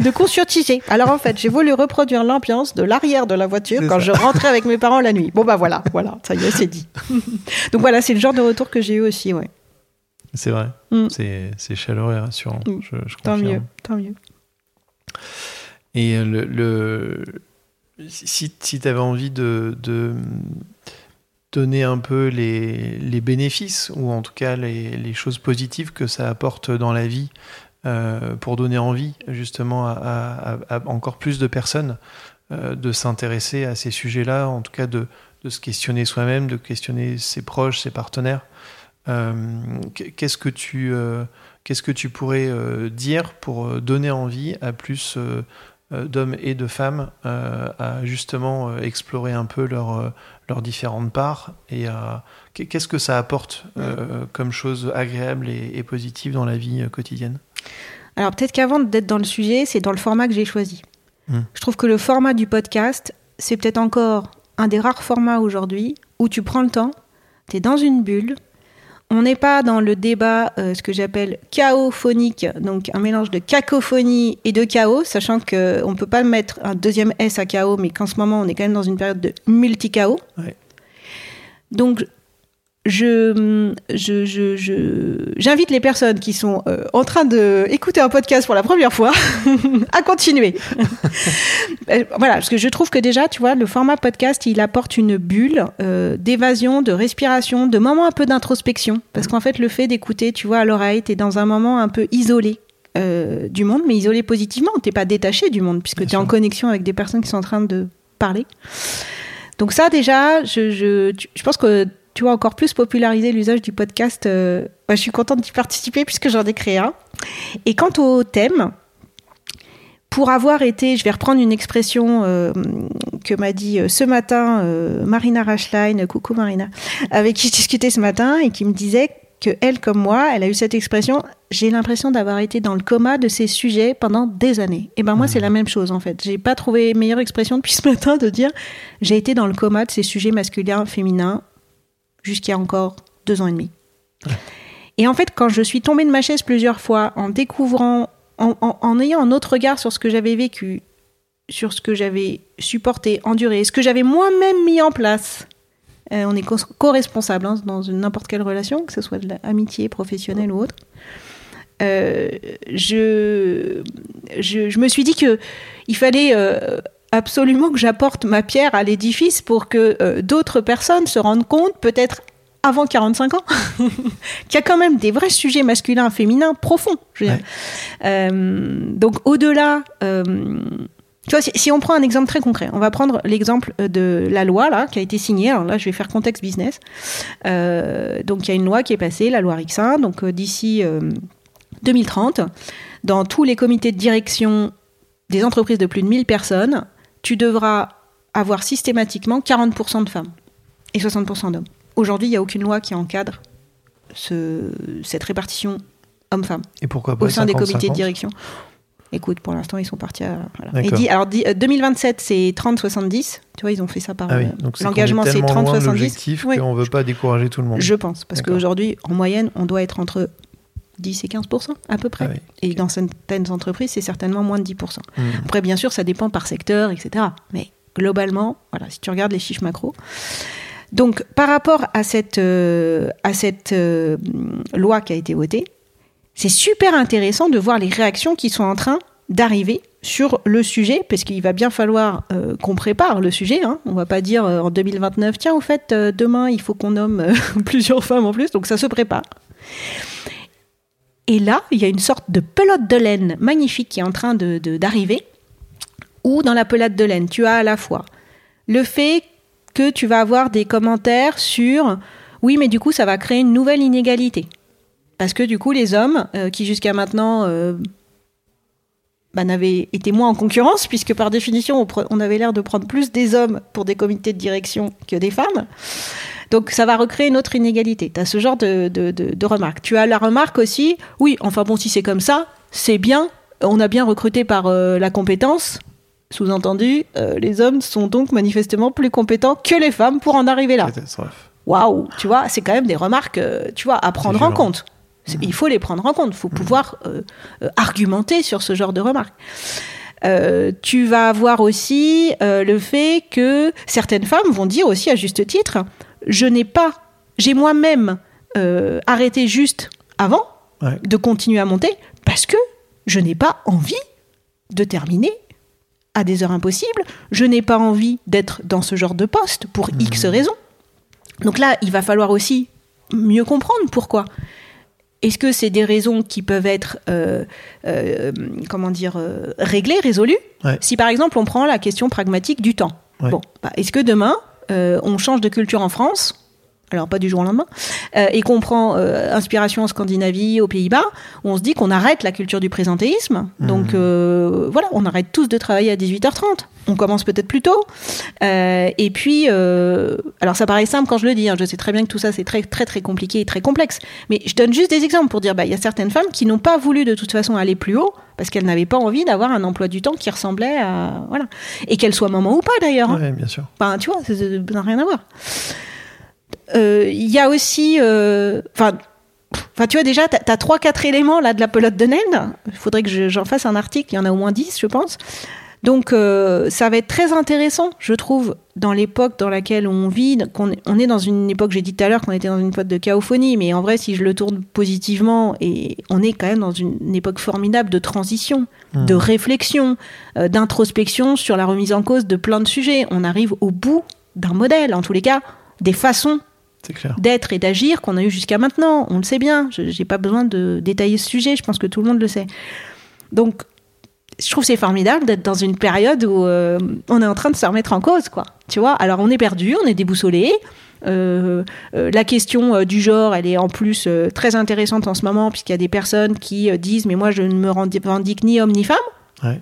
de conscientiser. Alors en fait, j'ai voulu reproduire l'ambiance de l'arrière de la voiture quand ça. je rentrais avec mes parents la nuit. Bon bah voilà, voilà, ça y est, c'est dit. Donc voilà, c'est le genre de retour que j'ai eu aussi, ouais. C'est vrai. Mm. C'est chaleureux et rassurant. Mm. Je, je Tant mieux, tant mieux. Et le, le- si, si tu avais envie de, donner un peu les, les bénéfices, ou en tout cas les, les choses positives que ça apporte dans la vie, euh, pour donner envie justement à, encore plus de personnes euh, de s'intéresser à ces sujets-là, en tout cas de, de se questionner soi-même, de questionner ses proches, ses partenaires. Euh, qu'est-ce que tu euh, qu'est-ce que tu pourrais euh, dire pour euh, donner envie à plus euh, d'hommes et de femmes à justement explorer un peu leurs leurs différentes parts et à qu'est-ce que ça apporte comme chose agréable et, et positive dans la vie quotidienne? Alors peut-être qu'avant d'être dans le sujet, c'est dans le format que j'ai choisi. Hmm. Je trouve que le format du podcast, c'est peut-être encore un des rares formats aujourd'hui où tu prends le temps, tu es dans une bulle. On n'est pas dans le débat, euh, ce que j'appelle chaophonique, donc un mélange de cacophonie et de chaos, sachant qu'on ne peut pas mettre un deuxième S à chaos, mais qu'en ce moment, on est quand même dans une période de multi-chaos. Ouais. Donc, je, je, je, je- j'invite les personnes qui sont euh, en train d'écouter un podcast pour la première fois à continuer. Euh, voilà, parce que je trouve que déjà, tu vois, le format podcast, il apporte une bulle euh, d'évasion, de respiration, de moments un peu d'introspection. Parce qu'en fait, le fait d'écouter, tu vois, à l'oreille, t'es dans un moment un peu isolé. euh, du monde, mais isolé positivement. T'es pas détaché du monde, puisque tu es en connexion avec des personnes qui sont en train de parler. Donc ça déjà, je, je, je pense que tu vas encore plus populariser l'usage du podcast. euh, bah, je suis contente d'y participer puisque j'en ai créé un. Et quant au thème, pour avoir été, je vais reprendre une expression euh, que m'a dit euh, ce matin euh, Marina Rachlein, coucou Marina, avec qui je discutais ce matin et qui me disait que elle comme moi, elle a eu cette expression, j'ai l'impression d'avoir été dans le coma de ces sujets pendant des années. Et ben moi c'est la même chose en fait. J'ai pas trouvé meilleure expression depuis ce matin de dire j'ai été dans le coma de ces sujets masculins, féminins jusqu'il y a encore deux ans et demi. Et en fait, quand je suis tombée de ma chaise plusieurs fois en découvrant, en, en- en ayant un autre regard sur ce que j'avais vécu, sur ce que j'avais supporté, enduré, ce que j'avais moi-même mis en place, euh, on est co- co-responsable hein, dans n'importe quelle relation, que ce soit de l'amitié professionnelle ou autre. Euh, je, je, je me suis dit que il fallait euh, absolument que j'apporte ma pierre à l'édifice pour que euh, d'autres personnes se rendent compte, peut-être avant 45 ans, qu'il y a quand même des vrais sujets masculins, féminins profonds. je veux dire. Euh, donc au-delà, euh, tu vois, si, si on prend un exemple très concret, on va prendre l'exemple de la loi là qui a été signée. Alors là, je vais faire contexte business. Donc il y a une loi qui est passée, la loi Rixin. Donc d'ici euh, 2030, dans tous les comités de direction des entreprises de plus de 1000 personnes, tu devras avoir systématiquement 40% de femmes et 60% d'hommes. Aujourd'hui, il n'y a aucune loi qui encadre ce- cette répartition homme-femme Et pourquoi pas au sein des 50, comités de 50? direction. Écoute, pour l'instant, ils sont partis à. voilà. D'accord. Et dit, alors, dit- euh, 2027, c'est 30-70. Tu vois, ils ont fait ça par. Ah oui, euh, donc L'engagement, est c'est tellement loin de 30-70. l'objectif Oui. qu'on veut pas décourager tout le monde. Je pense. Parce qu'aujourd'hui, en moyenne, on doit être entre 10 et 15% à peu près. Ah oui. Et dans certaines entreprises, c'est certainement moins de 10% Hmm. Après, bien sûr, ça dépend par secteur, etc. Mais globalement, voilà, si tu regardes les chiffres macro. Donc, par rapport à cette, euh, à cette euh, loi qui a été votée, c'est super intéressant de voir les réactions qui sont en train d'arriver sur le sujet, parce qu'il va bien falloir euh, qu'on prépare le sujet. Hein. On va pas dire en 2029, tiens, au fait, demain, il faut qu'on nomme plusieurs femmes en plus, donc ça se prépare. Et là, il y a une sorte de pelote de laine magnifique qui est en train de- de- d'arriver, où dans la pelote de laine, tu as à la fois le fait que tu vas avoir des commentaires sur oui, mais du coup, ça va créer une nouvelle inégalité. Parce que du coup, les hommes, euh, qui jusqu'à maintenant euh, bah, n'avaient été moins en concurrence, puisque par définition, on avait l'air de prendre plus des hommes pour des comités de direction que des femmes. Donc ça va recréer une autre inégalité. Tu as ce genre de, de, de, de remarques. Tu as la remarque aussi, oui, enfin bon, si c'est comme ça, c'est bien, on a bien recruté par euh, la compétence. Sous-entendu, euh, les hommes sont donc manifestement plus compétents que les femmes pour en arriver là. Waouh, tu vois, c'est quand même des remarques, euh, tu vois, à prendre en compte. C'est- Il faut les prendre en compte. Il faut pouvoir euh, euh, argumenter sur ce genre de remarques. Euh, tu vas avoir aussi euh, le fait que certaines femmes vont dire aussi à juste titre, je n'ai pas, j'ai moi-même euh, arrêté juste avant Ouais. de continuer à monter parce que je n'ai pas envie de terminer à des heures impossibles. Je n'ai pas envie d'être dans ce genre de poste pour X raisons. Donc là, il va falloir aussi mieux comprendre pourquoi. Est-ce que c'est des raisons qui peuvent être, euh, euh, comment dire, euh, réglées, résolues? Ouais. Si par exemple on prend la question pragmatique du temps. Ouais. Bon, bah, est-ce que demain on change de culture en France alors pas du jour au lendemain, euh, et qu'on prend euh, inspiration en Scandinavie, aux Pays-Bas, où on se dit qu'on arrête la culture du présentéisme. Donc euh, voilà, on arrête tous de travailler à 18h30. On commence peut-être plus tôt. Et puis, alors ça paraît simple quand je le dis, hein, je sais très bien que tout ça c'est très très très compliqué et très complexe, mais je donne juste des exemples pour dire, bah, il y a certaines femmes qui n'ont pas voulu de toute façon aller plus haut parce qu'elles n'avaient pas envie d'avoir un emploi du temps qui ressemblait à voilà, et qu'elles soient maman ou pas d'ailleurs. hein. Ouais, bien sûr. Enfin, tu vois, ça n'a rien à voir. Euh, Il y a aussi. euh, Enfin. Enfin, tu vois, déjà, tu as, trois, quatre éléments là de la pelote de naine. Il faudrait que je- j'en fasse un article. Il y en a au moins 10, je pense. Donc, euh, ça va être très intéressant, je trouve, dans l'époque dans laquelle on vit. qu'on est- on est dans une époque, j'ai dit tout à l'heure qu'on était dans une époque de chaophonie, mais en vrai, si je le tourne positivement, et on est quand même dans une, une époque formidable de transition, de réflexion, euh, d'introspection sur la remise en cause de plein de sujets. On arrive au bout d'un modèle, en tous les cas, des façons d'être et d'agir qu'on a eu jusqu'à maintenant. On le sait bien. Je n'ai pas besoin de détailler ce sujet. Je pense que tout le monde le sait. Donc, je trouve c'est formidable d'être dans une période où euh, on est en train de se remettre en cause, quoi. Tu vois? Alors, on est perdu, on est déboussolé. Euh, euh, la question du genre, elle est en plus très intéressante en ce moment, puisqu'il y a des personnes qui disent Mais moi, je ne me revendique ni homme ni femme. Ouais.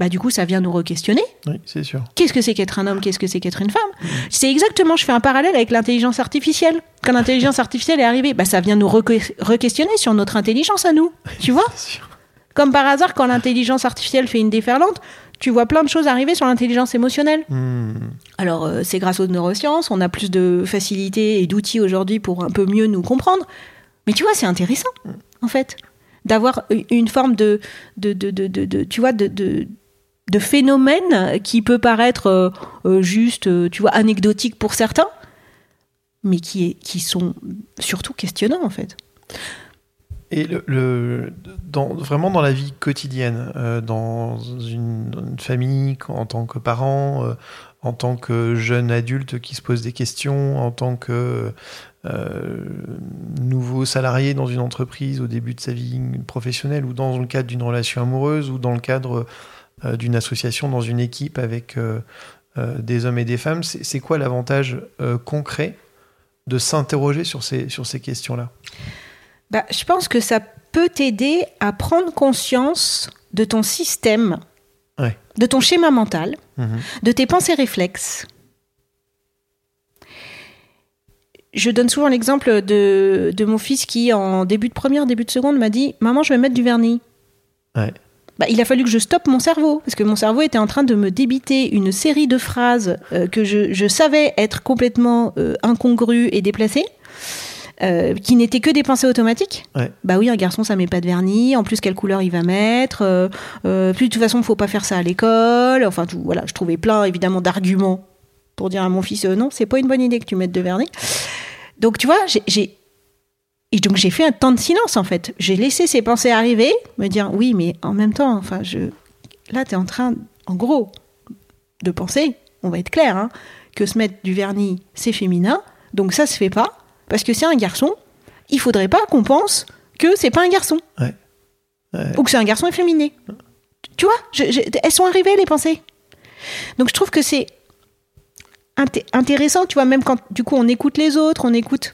Bah, du coup, ça vient nous re-questionner. Oui, c'est sûr. Qu'est-ce que c'est qu'être un homme? Qu'est-ce que c'est qu'être une femme? C'est exactement, je fais un parallèle avec l'intelligence artificielle. Quand l'intelligence artificielle est arrivée, bah, ça vient nous reque- re-questionner sur notre intelligence à nous. Tu vois? sûr. Comme par hasard, quand l'intelligence artificielle fait une déferlante, tu vois plein de choses arriver sur l'intelligence émotionnelle. Hmm. Alors, euh, c'est grâce aux neurosciences, on a plus de facilité et d'outils aujourd'hui pour un peu mieux nous comprendre. Mais tu vois, c'est intéressant, en fait, d'avoir une forme de, de, de, de- de- tu vois, de, de, phénomène qui peut paraître euh, euh, juste, euh, tu vois, anecdotique pour certains, mais qui, sont surtout questionnants, en fait. Et dans, vraiment dans la vie quotidienne, dans une, famille, en tant que parent, en tant que jeune adulte qui se pose des questions, en tant que nouveau salarié dans une entreprise au début de sa vie professionnelle, ou dans le cadre d'une relation amoureuse, ou dans le cadre d'une association, dans une équipe avec euh, euh, des hommes et des femmes, c'est quoi l'avantage euh, concret de s'interroger sur ces, sur ces questions-là? Bah, je pense que ça peut t'aider à prendre conscience de ton système, Ouais. de ton schéma mental, Mhm. de tes pensées réflexes. Je donne souvent l'exemple de, de mon fils qui, en début de première, début de seconde, m'a dit Maman, je vais mettre du vernis. Ouais. Bah, il a fallu que je stoppe mon cerveau, parce que mon cerveau était en train de me débiter une série de phrases euh, que je, je savais être complètement euh, incongrues et déplacées, euh, qui n'étaient que des pensées automatiques. Ouais. Bah oui, un garçon, ça met pas de vernis, en plus, quelle couleur il va mettre, puis de toute façon, faut pas faire ça à l'école, enfin, tout, voilà, je trouvais plein, évidemment, d'arguments pour dire à mon fils, non, c'est pas une bonne idée que tu mettes de vernis. Donc, tu vois, j'ai et donc j'ai fait un temps de silence en fait. J'ai laissé ces pensées arriver, me dire oui, mais en même temps, enfin, je là, tu es en train, en gros, de penser, on va être clair, hein, que se mettre du vernis, c'est féminin, donc ça se fait pas, parce que c'est un garçon, il faudrait pas qu'on pense que c'est pas un garçon, Ouais. ou que c'est un garçon efféminé. Tu vois, je- je- elles sont arrivées les pensées. Donc je trouve que c'est inté- intéressant, tu vois, même quand du coup on écoute les autres, on écoute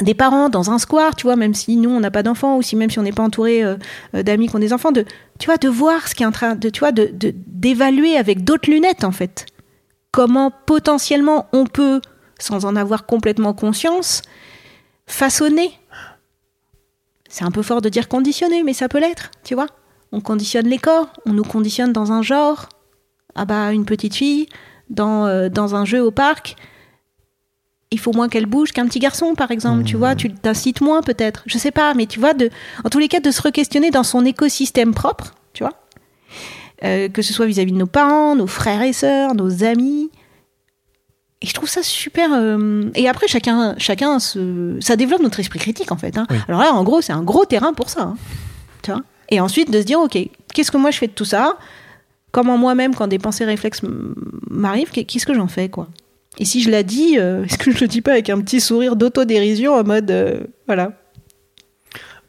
des parents dans un square, tu vois, même si nous on n'a pas d'enfants ou si même si on n'est pas entouré euh, euh, d'amis qui ont des enfants, de tu vois, de voir ce qui est en train de, tu vois, de d'évaluer avec d'autres lunettes en fait, comment potentiellement on peut, sans en avoir complètement conscience, façonner. C'est un peu fort de dire conditionner, mais ça peut l'être, tu vois. On conditionne les corps, on nous conditionne dans un genre. Ah bah une petite fille dans euh, dans un jeu au parc, il faut moins qu'elle bouge qu'un petit garçon, par exemple. Tu vois, tu t'incites moins peut-être. Je sais pas, mais tu vois, de, en tous les cas, de se re-questionner dans son écosystème propre, tu vois. Euh, que ce soit vis-à-vis de nos parents, nos frères et sœurs, nos amis. Et je trouve ça super. euh, Et après, chacun, chacun se... ça développe notre esprit critique, en fait. hein. Oui. Alors là, en gros, c'est un gros terrain pour ça. hein. Tu vois Et ensuite, de se dire, OK, qu'est-ce que moi je fais de tout ça? Comment moi-même, quand des pensées réflexes m'arrivent, qu'est- qu'est-ce que j'en fais, quoi? Et si je la dis, euh, est-ce que je le dis pas avec un petit sourire d'autodérision en mode euh, voilà.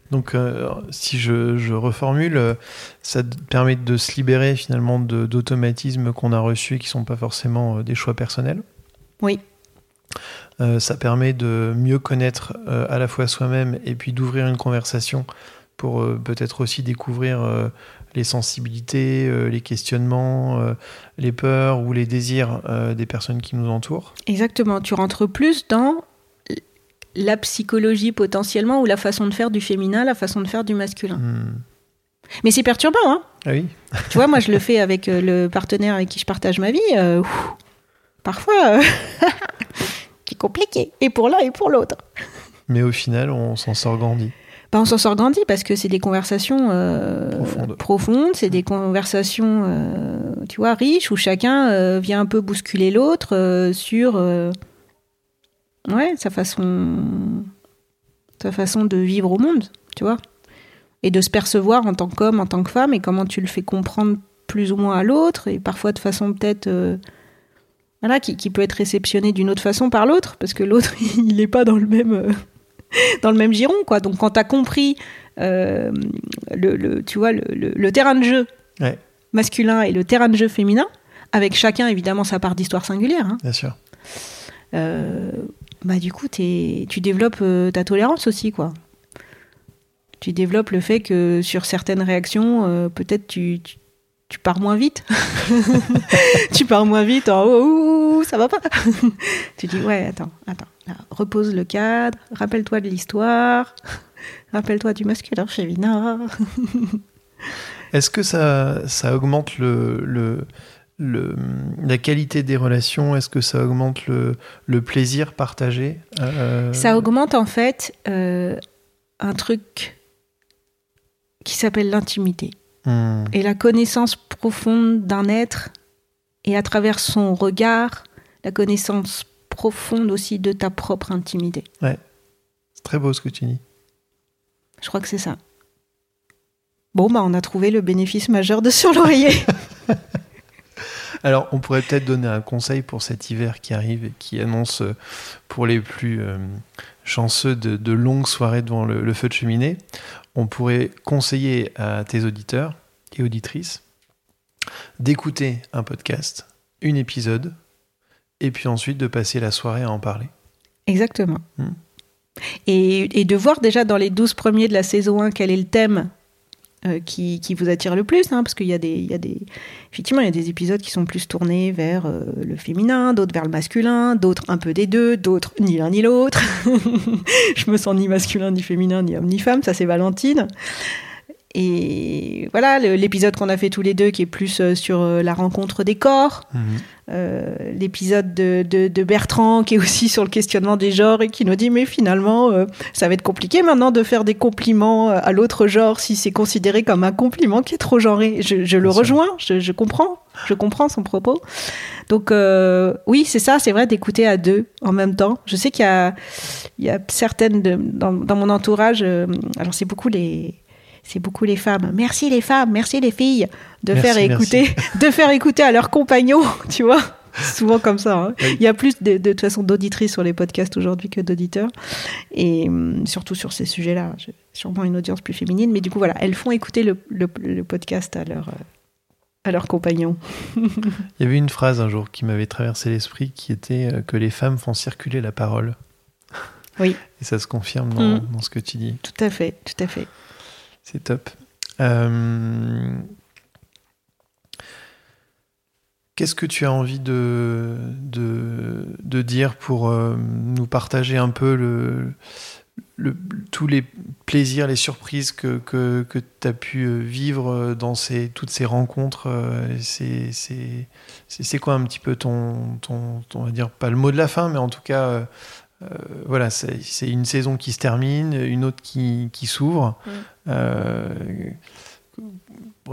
Donc, euh, si je, je reformule, ça permet de se libérer finalement d'automatismes qu'on a reçus et qui sont pas forcément des choix personnels. Oui. Ça permet de mieux connaître à la fois soi-même et puis d'ouvrir une conversation pour peut-être aussi découvrir les sensibilités, euh, les questionnements, euh, les peurs ou les désirs euh, des personnes qui nous entourent. Exactement. Tu rentres plus dans la psychologie potentiellement ou la façon de faire du féminin, la façon de faire du masculin. Hmm. Mais c'est perturbant, hein. Ah oui tu vois, moi je le fais avec le partenaire avec qui je partage ma vie. ouf, parfois, c'est compliqué. Et pour l'un et pour l'autre. Mais au final, on s'en sort grandi. Bah, on s'en sort grandi parce que c'est des conversations euh, Profondes. profondes, c'est des conversations, euh, tu vois, riches où chacun euh, vient un peu bousculer l'autre sur, ouais, sa façon, sa façon de vivre au monde, tu vois, et de se percevoir en tant qu'homme, en tant que femme, et comment tu le fais comprendre plus ou moins à l'autre, et parfois de façon peut-être, voilà, qui, qui peut être réceptionné d'une autre façon par l'autre, parce que l'autre, il n'est pas dans le même. dans le même giron, quoi. Donc, quand tu as compris euh, le, le- tu vois, le, le- le terrain de jeu Ouais. masculin et le terrain de jeu féminin, avec chacun, évidemment, sa part d'histoire singulière, hein, Bien sûr. euh, bah, du coup, tu développes euh, ta tolérance aussi, quoi. Tu développes le fait que sur certaines réactions, peut-être tu, tu, tu pars moins vite. tu pars moins vite en oh, ouh, ça va pas. tu dis ouais, attends, attends. Repose le cadre, rappelle-toi de l'histoire, rappelle-toi du masculin féminin. Est-ce que ça, ça augmente le, le, le- la qualité des relations? Est-ce que ça augmente le, le plaisir partagé? Euh, Ça augmente en fait euh, un truc qui s'appelle l'intimité. Hmm, et la connaissance profonde d'un être et à travers son regard, la connaissance profonde aussi de ta propre intimité. C'est très beau ce que tu dis. Je crois que c'est ça. Bon, bah, on a trouvé le bénéfice majeur de sur l'oreiller. Alors, on pourrait peut-être donner un conseil pour cet hiver qui arrive et qui annonce euh, pour les plus euh, chanceux de, de longues soirées devant le, le feu de cheminée. On pourrait conseiller à tes auditeurs et auditrices d'écouter un podcast, un épisode, et puis ensuite de passer la soirée à en parler. Exactement. Et, et de voir déjà dans les 12 premiers de la saison 1 quel est le thème euh, qui, qui vous attire le plus, hein, parce qu'il y a des, il y a des, effectivement, il y a des épisodes qui sont plus tournés vers euh, le féminin, d'autres vers le masculin, d'autres un peu des deux, d'autres ni l'un ni l'autre. Je me sens ni masculin ni féminin, ni homme ni femme, ça c'est Valentine. Et voilà, l'épisode qu'on a fait tous les deux, qui est plus euh, sur euh, la rencontre des corps. Mhm. Euh, l'épisode de, de- de Bertrand, qui est aussi sur le questionnement des genres et qui nous dit mais finalement, ça va être compliqué maintenant de faire des compliments à l'autre genre si c'est considéré comme un compliment qui est trop genré. Je, je le Bien rejoins, je, je comprends, je comprends son propos. Donc oui, c'est ça, c'est vrai d'écouter à deux en même temps. Je sais qu'il y a, il y a certaines de, dans, dans mon entourage, alors c'est beaucoup les c'est beaucoup les femmes. Merci les femmes, merci les filles de Merci, faire écouter, de faire écouter à leurs compagnons, tu vois. Souvent comme ça. hein. Oui. Il y a plus de, de toute façon d'auditrices sur les podcasts aujourd'hui que d'auditeurs, et hum, surtout sur ces sujets-là. J'ai sûrement une audience plus féminine, mais du coup voilà, elles font écouter le, le- le podcast à leurs euh, à leurs compagnons. Il y avait une phrase un jour qui m'avait traversé l'esprit qui était euh, que les femmes font circuler la parole. Oui. Et ça se confirme dans, Mm. dans ce que tu dis. Tout à fait, tout à fait. C'est top. Euh, Qu'est-ce que tu as envie de, dire pour euh, nous partager un peu tous les plaisirs, les surprises que, que, tu as pu euh, vivre dans toutes ces rencontres C'est quoi un petit peu ton, ton, ton- on va dire, pas le mot de la fin, mais en tout cas, euh, voilà, c'est une saison qui se termine, une autre qui, qui s'ouvre. Mm. Euh,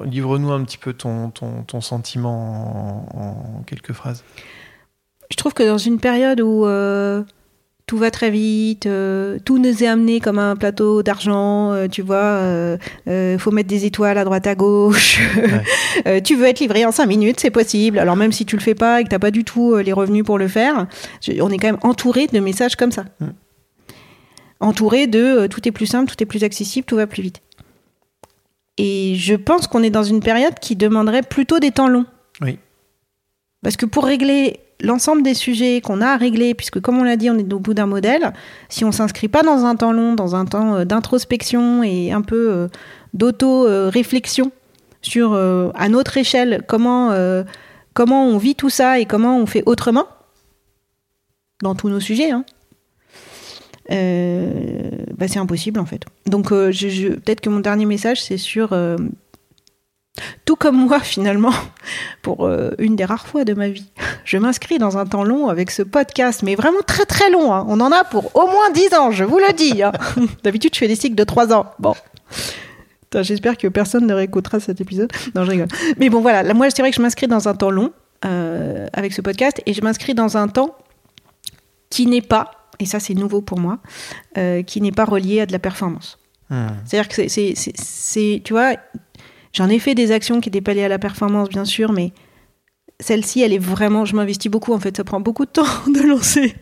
Livre-nous un petit peu ton, ton, ton sentiment en, en quelques phrases. Je trouve que dans une période où euh, tout va très vite, euh, tout nous est amené comme un plateau d'argent, euh, tu vois, il faut mettre des étoiles à droite à gauche, Euh, tu veux être livré en cinq minutes, c'est possible. Alors même si tu le fais pas et que t'as pas du tout euh, les revenus pour le faire, on est quand même entouré de messages comme ça. Mm. Entouré de euh, tout est plus simple, tout est plus accessible, tout va plus vite. Et je pense qu'on est dans une période qui demanderait plutôt des temps longs. Oui. Parce que pour régler l'ensemble des sujets qu'on a à régler, puisque comme on l'a dit, on est au bout d'un modèle, si on s'inscrit pas dans un temps long, dans un temps euh, d'introspection et un peu euh, d'auto-réflexion sur, euh, à notre échelle, comment, on vit tout ça et comment on fait autrement, dans tous nos sujets, hein, bah, c'est impossible en fait. Donc peut-être que mon dernier message, c'est sur... tout comme moi, finalement, pour une des rares fois de ma vie, je m'inscris dans un temps long avec ce podcast, mais vraiment très très long. hein. On en a pour au moins 10 ans, je vous le dis. hein. D'habitude, je fais des cycles de 3 ans. Bon. J'espère que personne ne réécoutera cet épisode. Non, je rigole. Mais bon, voilà. Là, moi, c'est vrai que je m'inscris dans un temps long euh, avec ce podcast et je m'inscris dans un temps qui n'est pas, et ça c'est nouveau pour moi, euh, qui n'est pas relié à de la performance. Hmm. C'est-à-dire que c'est- tu vois, j'en ai fait des actions qui étaient pas liées à la performance, bien sûr, mais celle-ci, elle est vraiment, je m'investis beaucoup, en fait, ça prend beaucoup de temps de lancer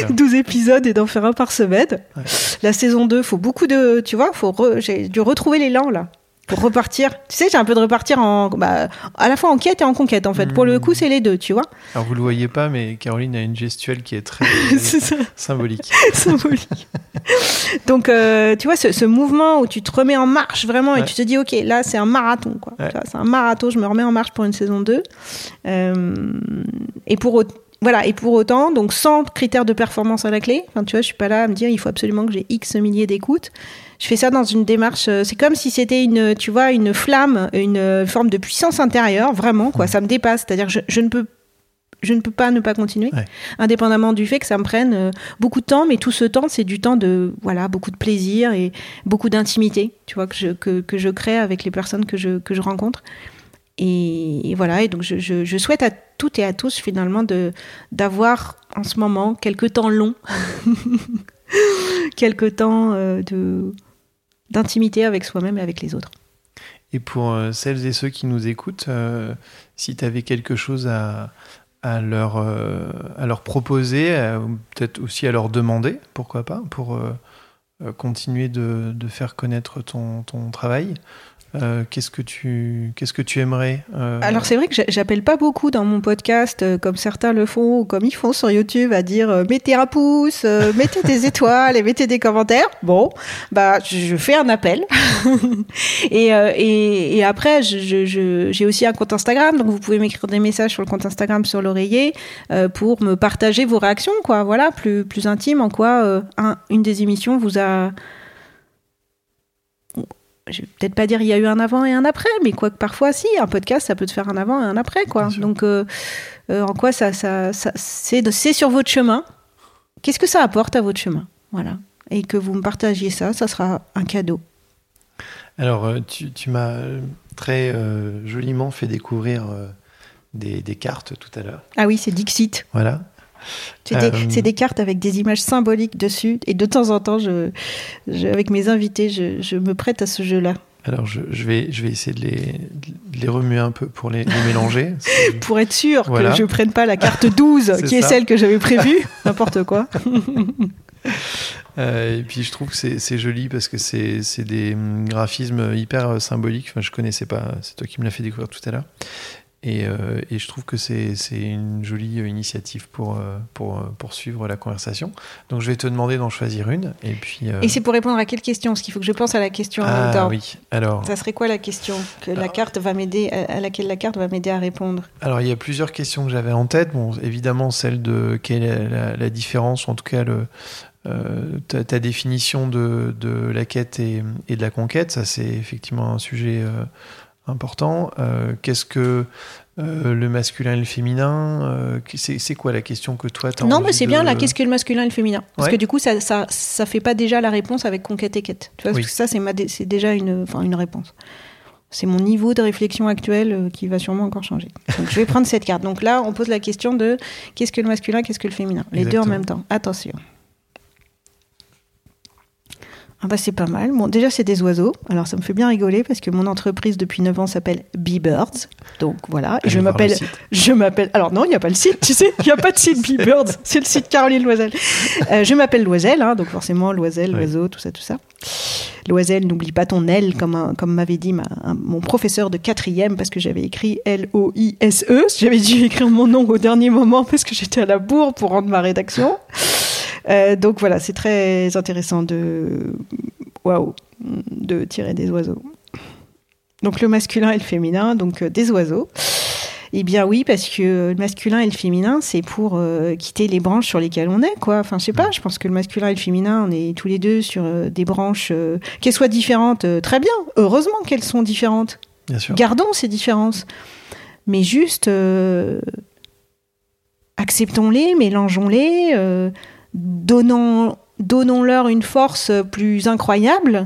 sûr. 12 épisodes et d'en faire un par semaine. Ouais. La saison 2, faut beaucoup de, tu vois, faut re- j'ai dû retrouver l'élan, là, pour repartir. Tu sais, j'ai un peu de repartir en, bah, à la fois en quête et en conquête, en fait. Pour le coup, c'est les deux, tu vois. Alors vous le voyez pas, mais Caroline a une gestuelle qui est très symbolique. symbolique. Donc, euh, tu vois, ce, ce mouvement où tu te remets en marche vraiment et tu te dis, OK, là, c'est un marathon. quoi. Ouais. C'est un marathon, je me remets en marche pour une saison 2. Euh, et, pour, voilà, et pour autant, donc sans critères de performance à la clé, enfin, tu vois, je suis pas là à me dire, il faut absolument que j'ai X milliers d'écoutes. Je fais ça dans une démarche, euh, c'est comme si c'était une, tu vois, une flamme, une forme de puissance intérieure, vraiment, quoi. Ça me dépasse. C'est-à-dire que je, je ne peux je ne peux pas ne pas continuer, Ouais. indépendamment du fait que ça me prenne euh, beaucoup de temps, mais tout ce temps, c'est du temps de voilà beaucoup de plaisir et beaucoup d'intimité, tu vois, que je, que, que je crée avec les personnes que je, que je rencontre. Et, et voilà, et donc je, je, je souhaite à toutes et à tous finalement de d'avoir en ce moment quelques temps longs, quelques temps euh, de d'intimité avec soi-même et avec les autres. Et pour euh, celles et ceux qui nous écoutent, euh, si tu avais quelque chose à, euh, leur proposer, peut-être aussi à leur demander, pourquoi pas, pour continuer de, faire connaître ton travail, Euh, qu'est-ce que tu qu'est-ce que tu aimerais euh, Alors c'est vrai que j'a- j'appelle pas beaucoup dans mon podcast, euh, comme certains le font, ou comme ils font sur YouTube, à dire mettez un pouce, mettez des étoiles et mettez des commentaires. Bon, bah je fais un appel. et, et, et après, je- je- je- j'ai aussi un compte Instagram, donc vous pouvez m'écrire des messages sur le compte Instagram sur l'oreiller pour me partager vos réactions, quoi. Voilà, plus plus intime, en quoi un- une des émissions vous a je vais peut-être pas dire il y a eu un avant et un après, mais quoi que parfois, si, un podcast, ça peut te faire un avant et un après, quoi. Donc, euh, euh, en quoi ça, ça, ça c'est, sur votre chemin. Qu'est-ce que ça apporte à votre chemin? Voilà. Et que vous me partagiez ça, ça sera un cadeau. Alors, euh, tu, tu m'as très euh, joliment fait découvrir des, des cartes tout à l'heure. Ah oui, c'est Dixit. Voilà. C'est, des, Euh, des cartes avec des images symboliques dessus. Et de temps en temps, je, je- avec mes invités, je, je me prête à ce jeu-là. Alors, je, je vais, je vais essayer de les, de les remuer un peu pour les, les mélanger. Pour être sûr Voilà. que je prenne pas la carte 12, C'est qui est celle que j'avais prévue. N'importe quoi. Euh, et puis, je trouve que c'est joli parce que c'est des hum, graphismes hyper symboliques. Enfin, je connaissais pas. C'est toi qui me l'as fait découvrir tout à l'heure. Et, euh, et je trouve que c'est une jolie initiative pour, euh, pour euh, poursuivre la conversation. Donc, je vais te demander d'en choisir une. Et puis. euh, Et c'est pour répondre à quelle question? Parce qu'il faut que je pense à la question en même ah temps. oui. Alors, Ça serait quoi la question que la Alors- carte va m'aider à à laquelle la carte va m'aider à répondre? Alors, il y a plusieurs questions que j'avais en tête. Bon, évidemment, celle de quelle est la, la différence, ou en tout cas, le, euh, ta, ta définition de, de la quête et, et de la conquête. Ça, c'est effectivement un sujet euh, important. Euh, Qu'est-ce que euh, le masculin et le féminin euh, C'est quoi la question que toi, as Non, mais c'est bien là. Qu'est-ce que le masculin et le féminin Parce Ouais. que du coup, ça, ça, ça fait pas déjà la réponse avec conquête et quête. Tu vois, Oui. parce que ça, c'est dé- déjà une, une réponse. C'est mon niveau de réflexion actuel qui va sûrement encore changer. Donc, je vais prendre cette carte. Donc là, on pose la question de qu'est-ce que le masculin, qu'est-ce que le féminin? Les deux en même temps. Attention. Ah bah c'est pas mal. Bon, déjà c'est des oiseaux. Alors ça me fait bien rigoler parce que mon entreprise depuis 9 ans s'appelle Bee Birds. Donc voilà, et je m'appelle je m'appelle alors non, il n'y a pas le site, tu sais, il n'y a pas de site Bee Birds, c'est le site Caroline Loisel. Euh, je m'appelle Loisel hein, donc forcément Loisel, Oui. l'oiseau, tout ça tout ça. Loisel, n'oublie pas ton L comme un- comme m'avait dit ma- un- mon professeur de quatrième parce que j'avais écrit L O I S E. J'avais dû écrire mon nom au dernier moment parce que j'étais à la bourre pour rendre ma rédaction. Euh, donc voilà, c'est très intéressant de waouh de tirer des oiseaux. Donc le masculin et le féminin, donc euh, des oiseaux. Eh bien oui, parce que le masculin et le féminin, c'est pour euh, quitter les branches sur lesquelles on est, quoi. Enfin, je sais pas, je pense que le masculin et le féminin, on est tous les deux sur euh, des branches, euh, qu'elles soient différentes, très bien. Heureusement qu'elles sont différentes. Bien sûr. Gardons ces différences. Mais juste, acceptons-les, mélangeons-les, donnons, donnons-leur une force plus incroyable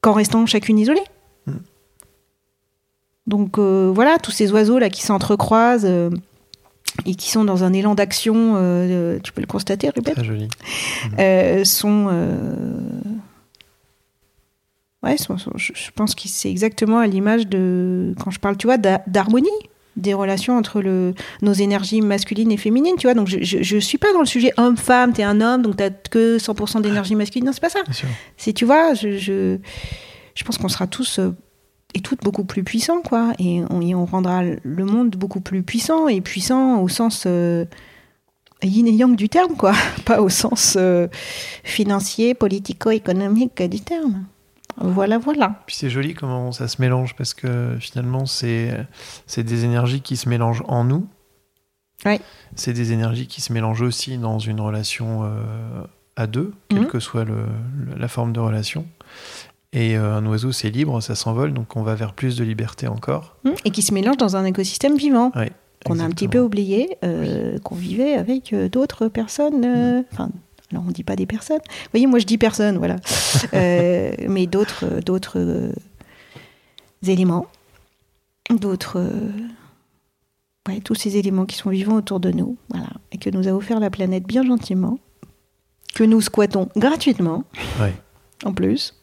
qu'en restant chacune isolée. Mm. Donc euh, voilà, tous ces oiseaux-là qui s'entrecroisent euh, et qui sont dans un élan d'action, euh, tu peux le constater, Ruben Très joli. euh, sont. Ouais, sont- sont- je je pense que c'est exactement à l'image de. Quand je parle, tu vois, d'harmonie des relations entre le, nos énergies masculines et féminines, tu vois. Donc, je, je, je suis pas dans le sujet homme-femme, t'es un homme, donc t'as que 100% d'énergie masculine. Non, c'est pas ça. C'est, tu vois, je, je, je pense qu'on sera tous euh, et toutes beaucoup plus puissants, quoi. Et on, et on rendra le monde beaucoup plus puissant, et puissant au sens euh, yin et yang du terme, quoi. Pas au sens euh, financier, politico-économique du terme. Voilà, voilà. Puis c'est joli comment ça se mélange parce que finalement c'est des énergies qui se mélangent en nous. C'est des énergies qui se mélangent aussi dans une relation euh, à deux, quelle Mhm. que soit le, le- la forme de relation. Et euh, un oiseau c'est libre, ça s'envole, donc on va vers plus de liberté encore. Hum, Et qui se mélange dans un écosystème vivant. Qu'on a un petit peu oublié, euh, qu'on vivait avec d'autres personnes. Enfin, alors on dit pas des personnes. Vous voyez, moi je dis personne, voilà. Euh, mais d'autres, euh, d'autres euh, éléments, d'autres, euh, ouais, tous ces éléments qui sont vivants autour de nous, voilà, et que nous a offert la planète bien gentiment, que nous squattons gratuitement, Ouais. en plus.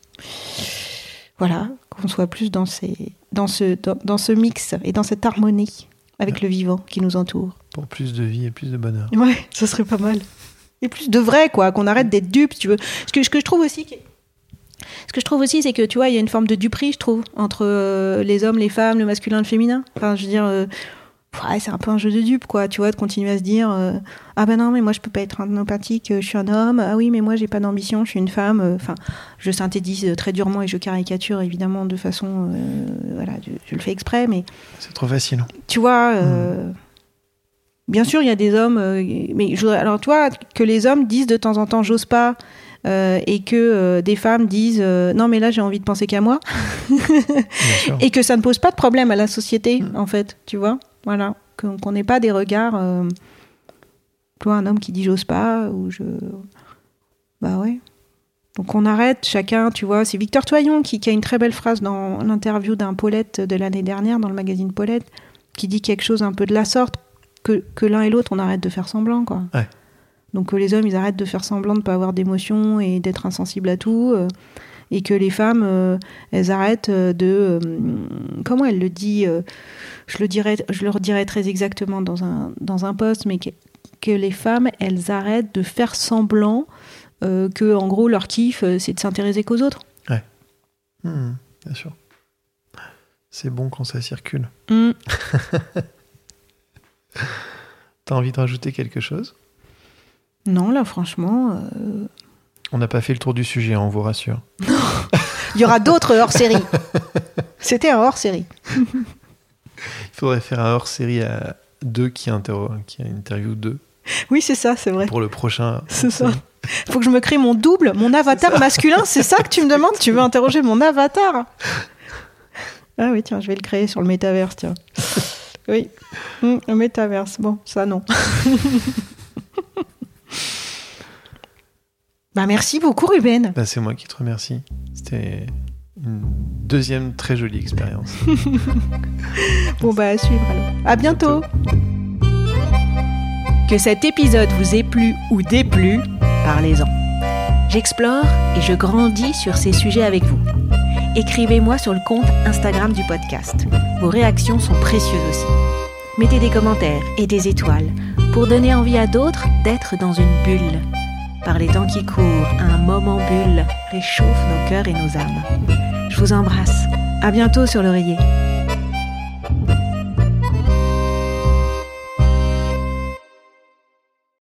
Voilà, qu'on soit plus dans, ces, dans, ce, dans, dans ce mix et dans cette harmonie avec le vivant qui nous entoure. Pour plus de vie et plus de bonheur. Ouais, ça serait pas mal. Et plus de vrai, quoi, qu'on arrête d'être dupes, tu veux. Ce que, ce que je trouve aussi Ce que je trouve aussi, c'est que tu vois, il y a une forme de duperie, je trouve, entre euh, les hommes, les femmes, le masculin, le féminin. Enfin, je veux dire, euh, ouais, c'est un peu un jeu de dupe, quoi. Tu vois, de continuer à se dire, euh, ah ben non, mais moi je peux pas être empathique, je suis un homme. Ah oui, mais moi j'ai pas d'ambition, je suis une femme. Enfin, je synthétise très durement et je caricature évidemment de façon, voilà, je, je le fais exprès, mais C'est trop facile. tu vois. euh, Bien sûr, il y a des hommes, euh, mais je alors tu vois que les hommes disent de temps en temps j'ose pas, euh, et que euh, des femmes disent euh, non mais là j'ai envie de penser qu'à moi, et que ça ne pose pas de problème à la société en fait, tu vois, voilà, qu'on qu'on n'ait pas des regards, euh, tu vois un homme qui dit j'ose pas ou je, bah ouais. Donc on arrête chacun, tu vois. C'est Victor Toyon qui, qui a une très belle phrase dans l'interview d'un Paulette de l'année dernière, dans le magazine Paulette, qui dit quelque chose un peu de la sorte, que, que l'un et l'autre, on arrête de faire semblant, quoi. Ouais. Donc que les hommes, ils arrêtent de faire semblant de ne pas avoir d'émotions et d'être insensibles à tout. euh, et que les femmes, euh, elles arrêtent euh, de... euh, comment elle le dit euh, je, le dirais, je le redirai très exactement dans un, dans un post, mais que, que les femmes, elles arrêtent de faire semblant euh, que, en gros, leur kiff, euh, c'est de s'intéresser qu'aux autres. Hmm, bien sûr. C'est bon quand ça circule. Mm. T'as envie de rajouter quelque chose? Non, là, franchement, euh, On n'a pas fait le tour du sujet, on vous rassure. il y aura d'autres hors-série. C'était un hors-série. Il faudrait faire un hors-série à deux qui, interro- qui interview deux Oui, c'est ça, c'est vrai. pour le prochain. C'est ça. Faut que je me crée mon double, mon avatar masculin. C'est ça que tu me demandes? Tu veux interroger mon avatar? Ah oui, tiens, je vais le créer sur le métaverse, tiens. Oui, Hum, le métaverse. Bon, ça non. bah merci beaucoup, Ruben. Bah, c'est moi qui te remercie. C'était une deuxième très jolie expérience. Bon bah à suivre alors. À bientôt. Que cet épisode vous ait plu ou déplu, parlez-en. J'explore et je grandis sur ces sujets avec vous. Écrivez-moi sur le compte Instagram du podcast. Vos réactions sont précieuses aussi. Mettez des commentaires et des étoiles pour donner envie à d'autres d'être dans une bulle. Par les temps qui courent, un moment bulle réchauffe nos cœurs et nos âmes. Je vous embrasse. À bientôt sur l'oreiller.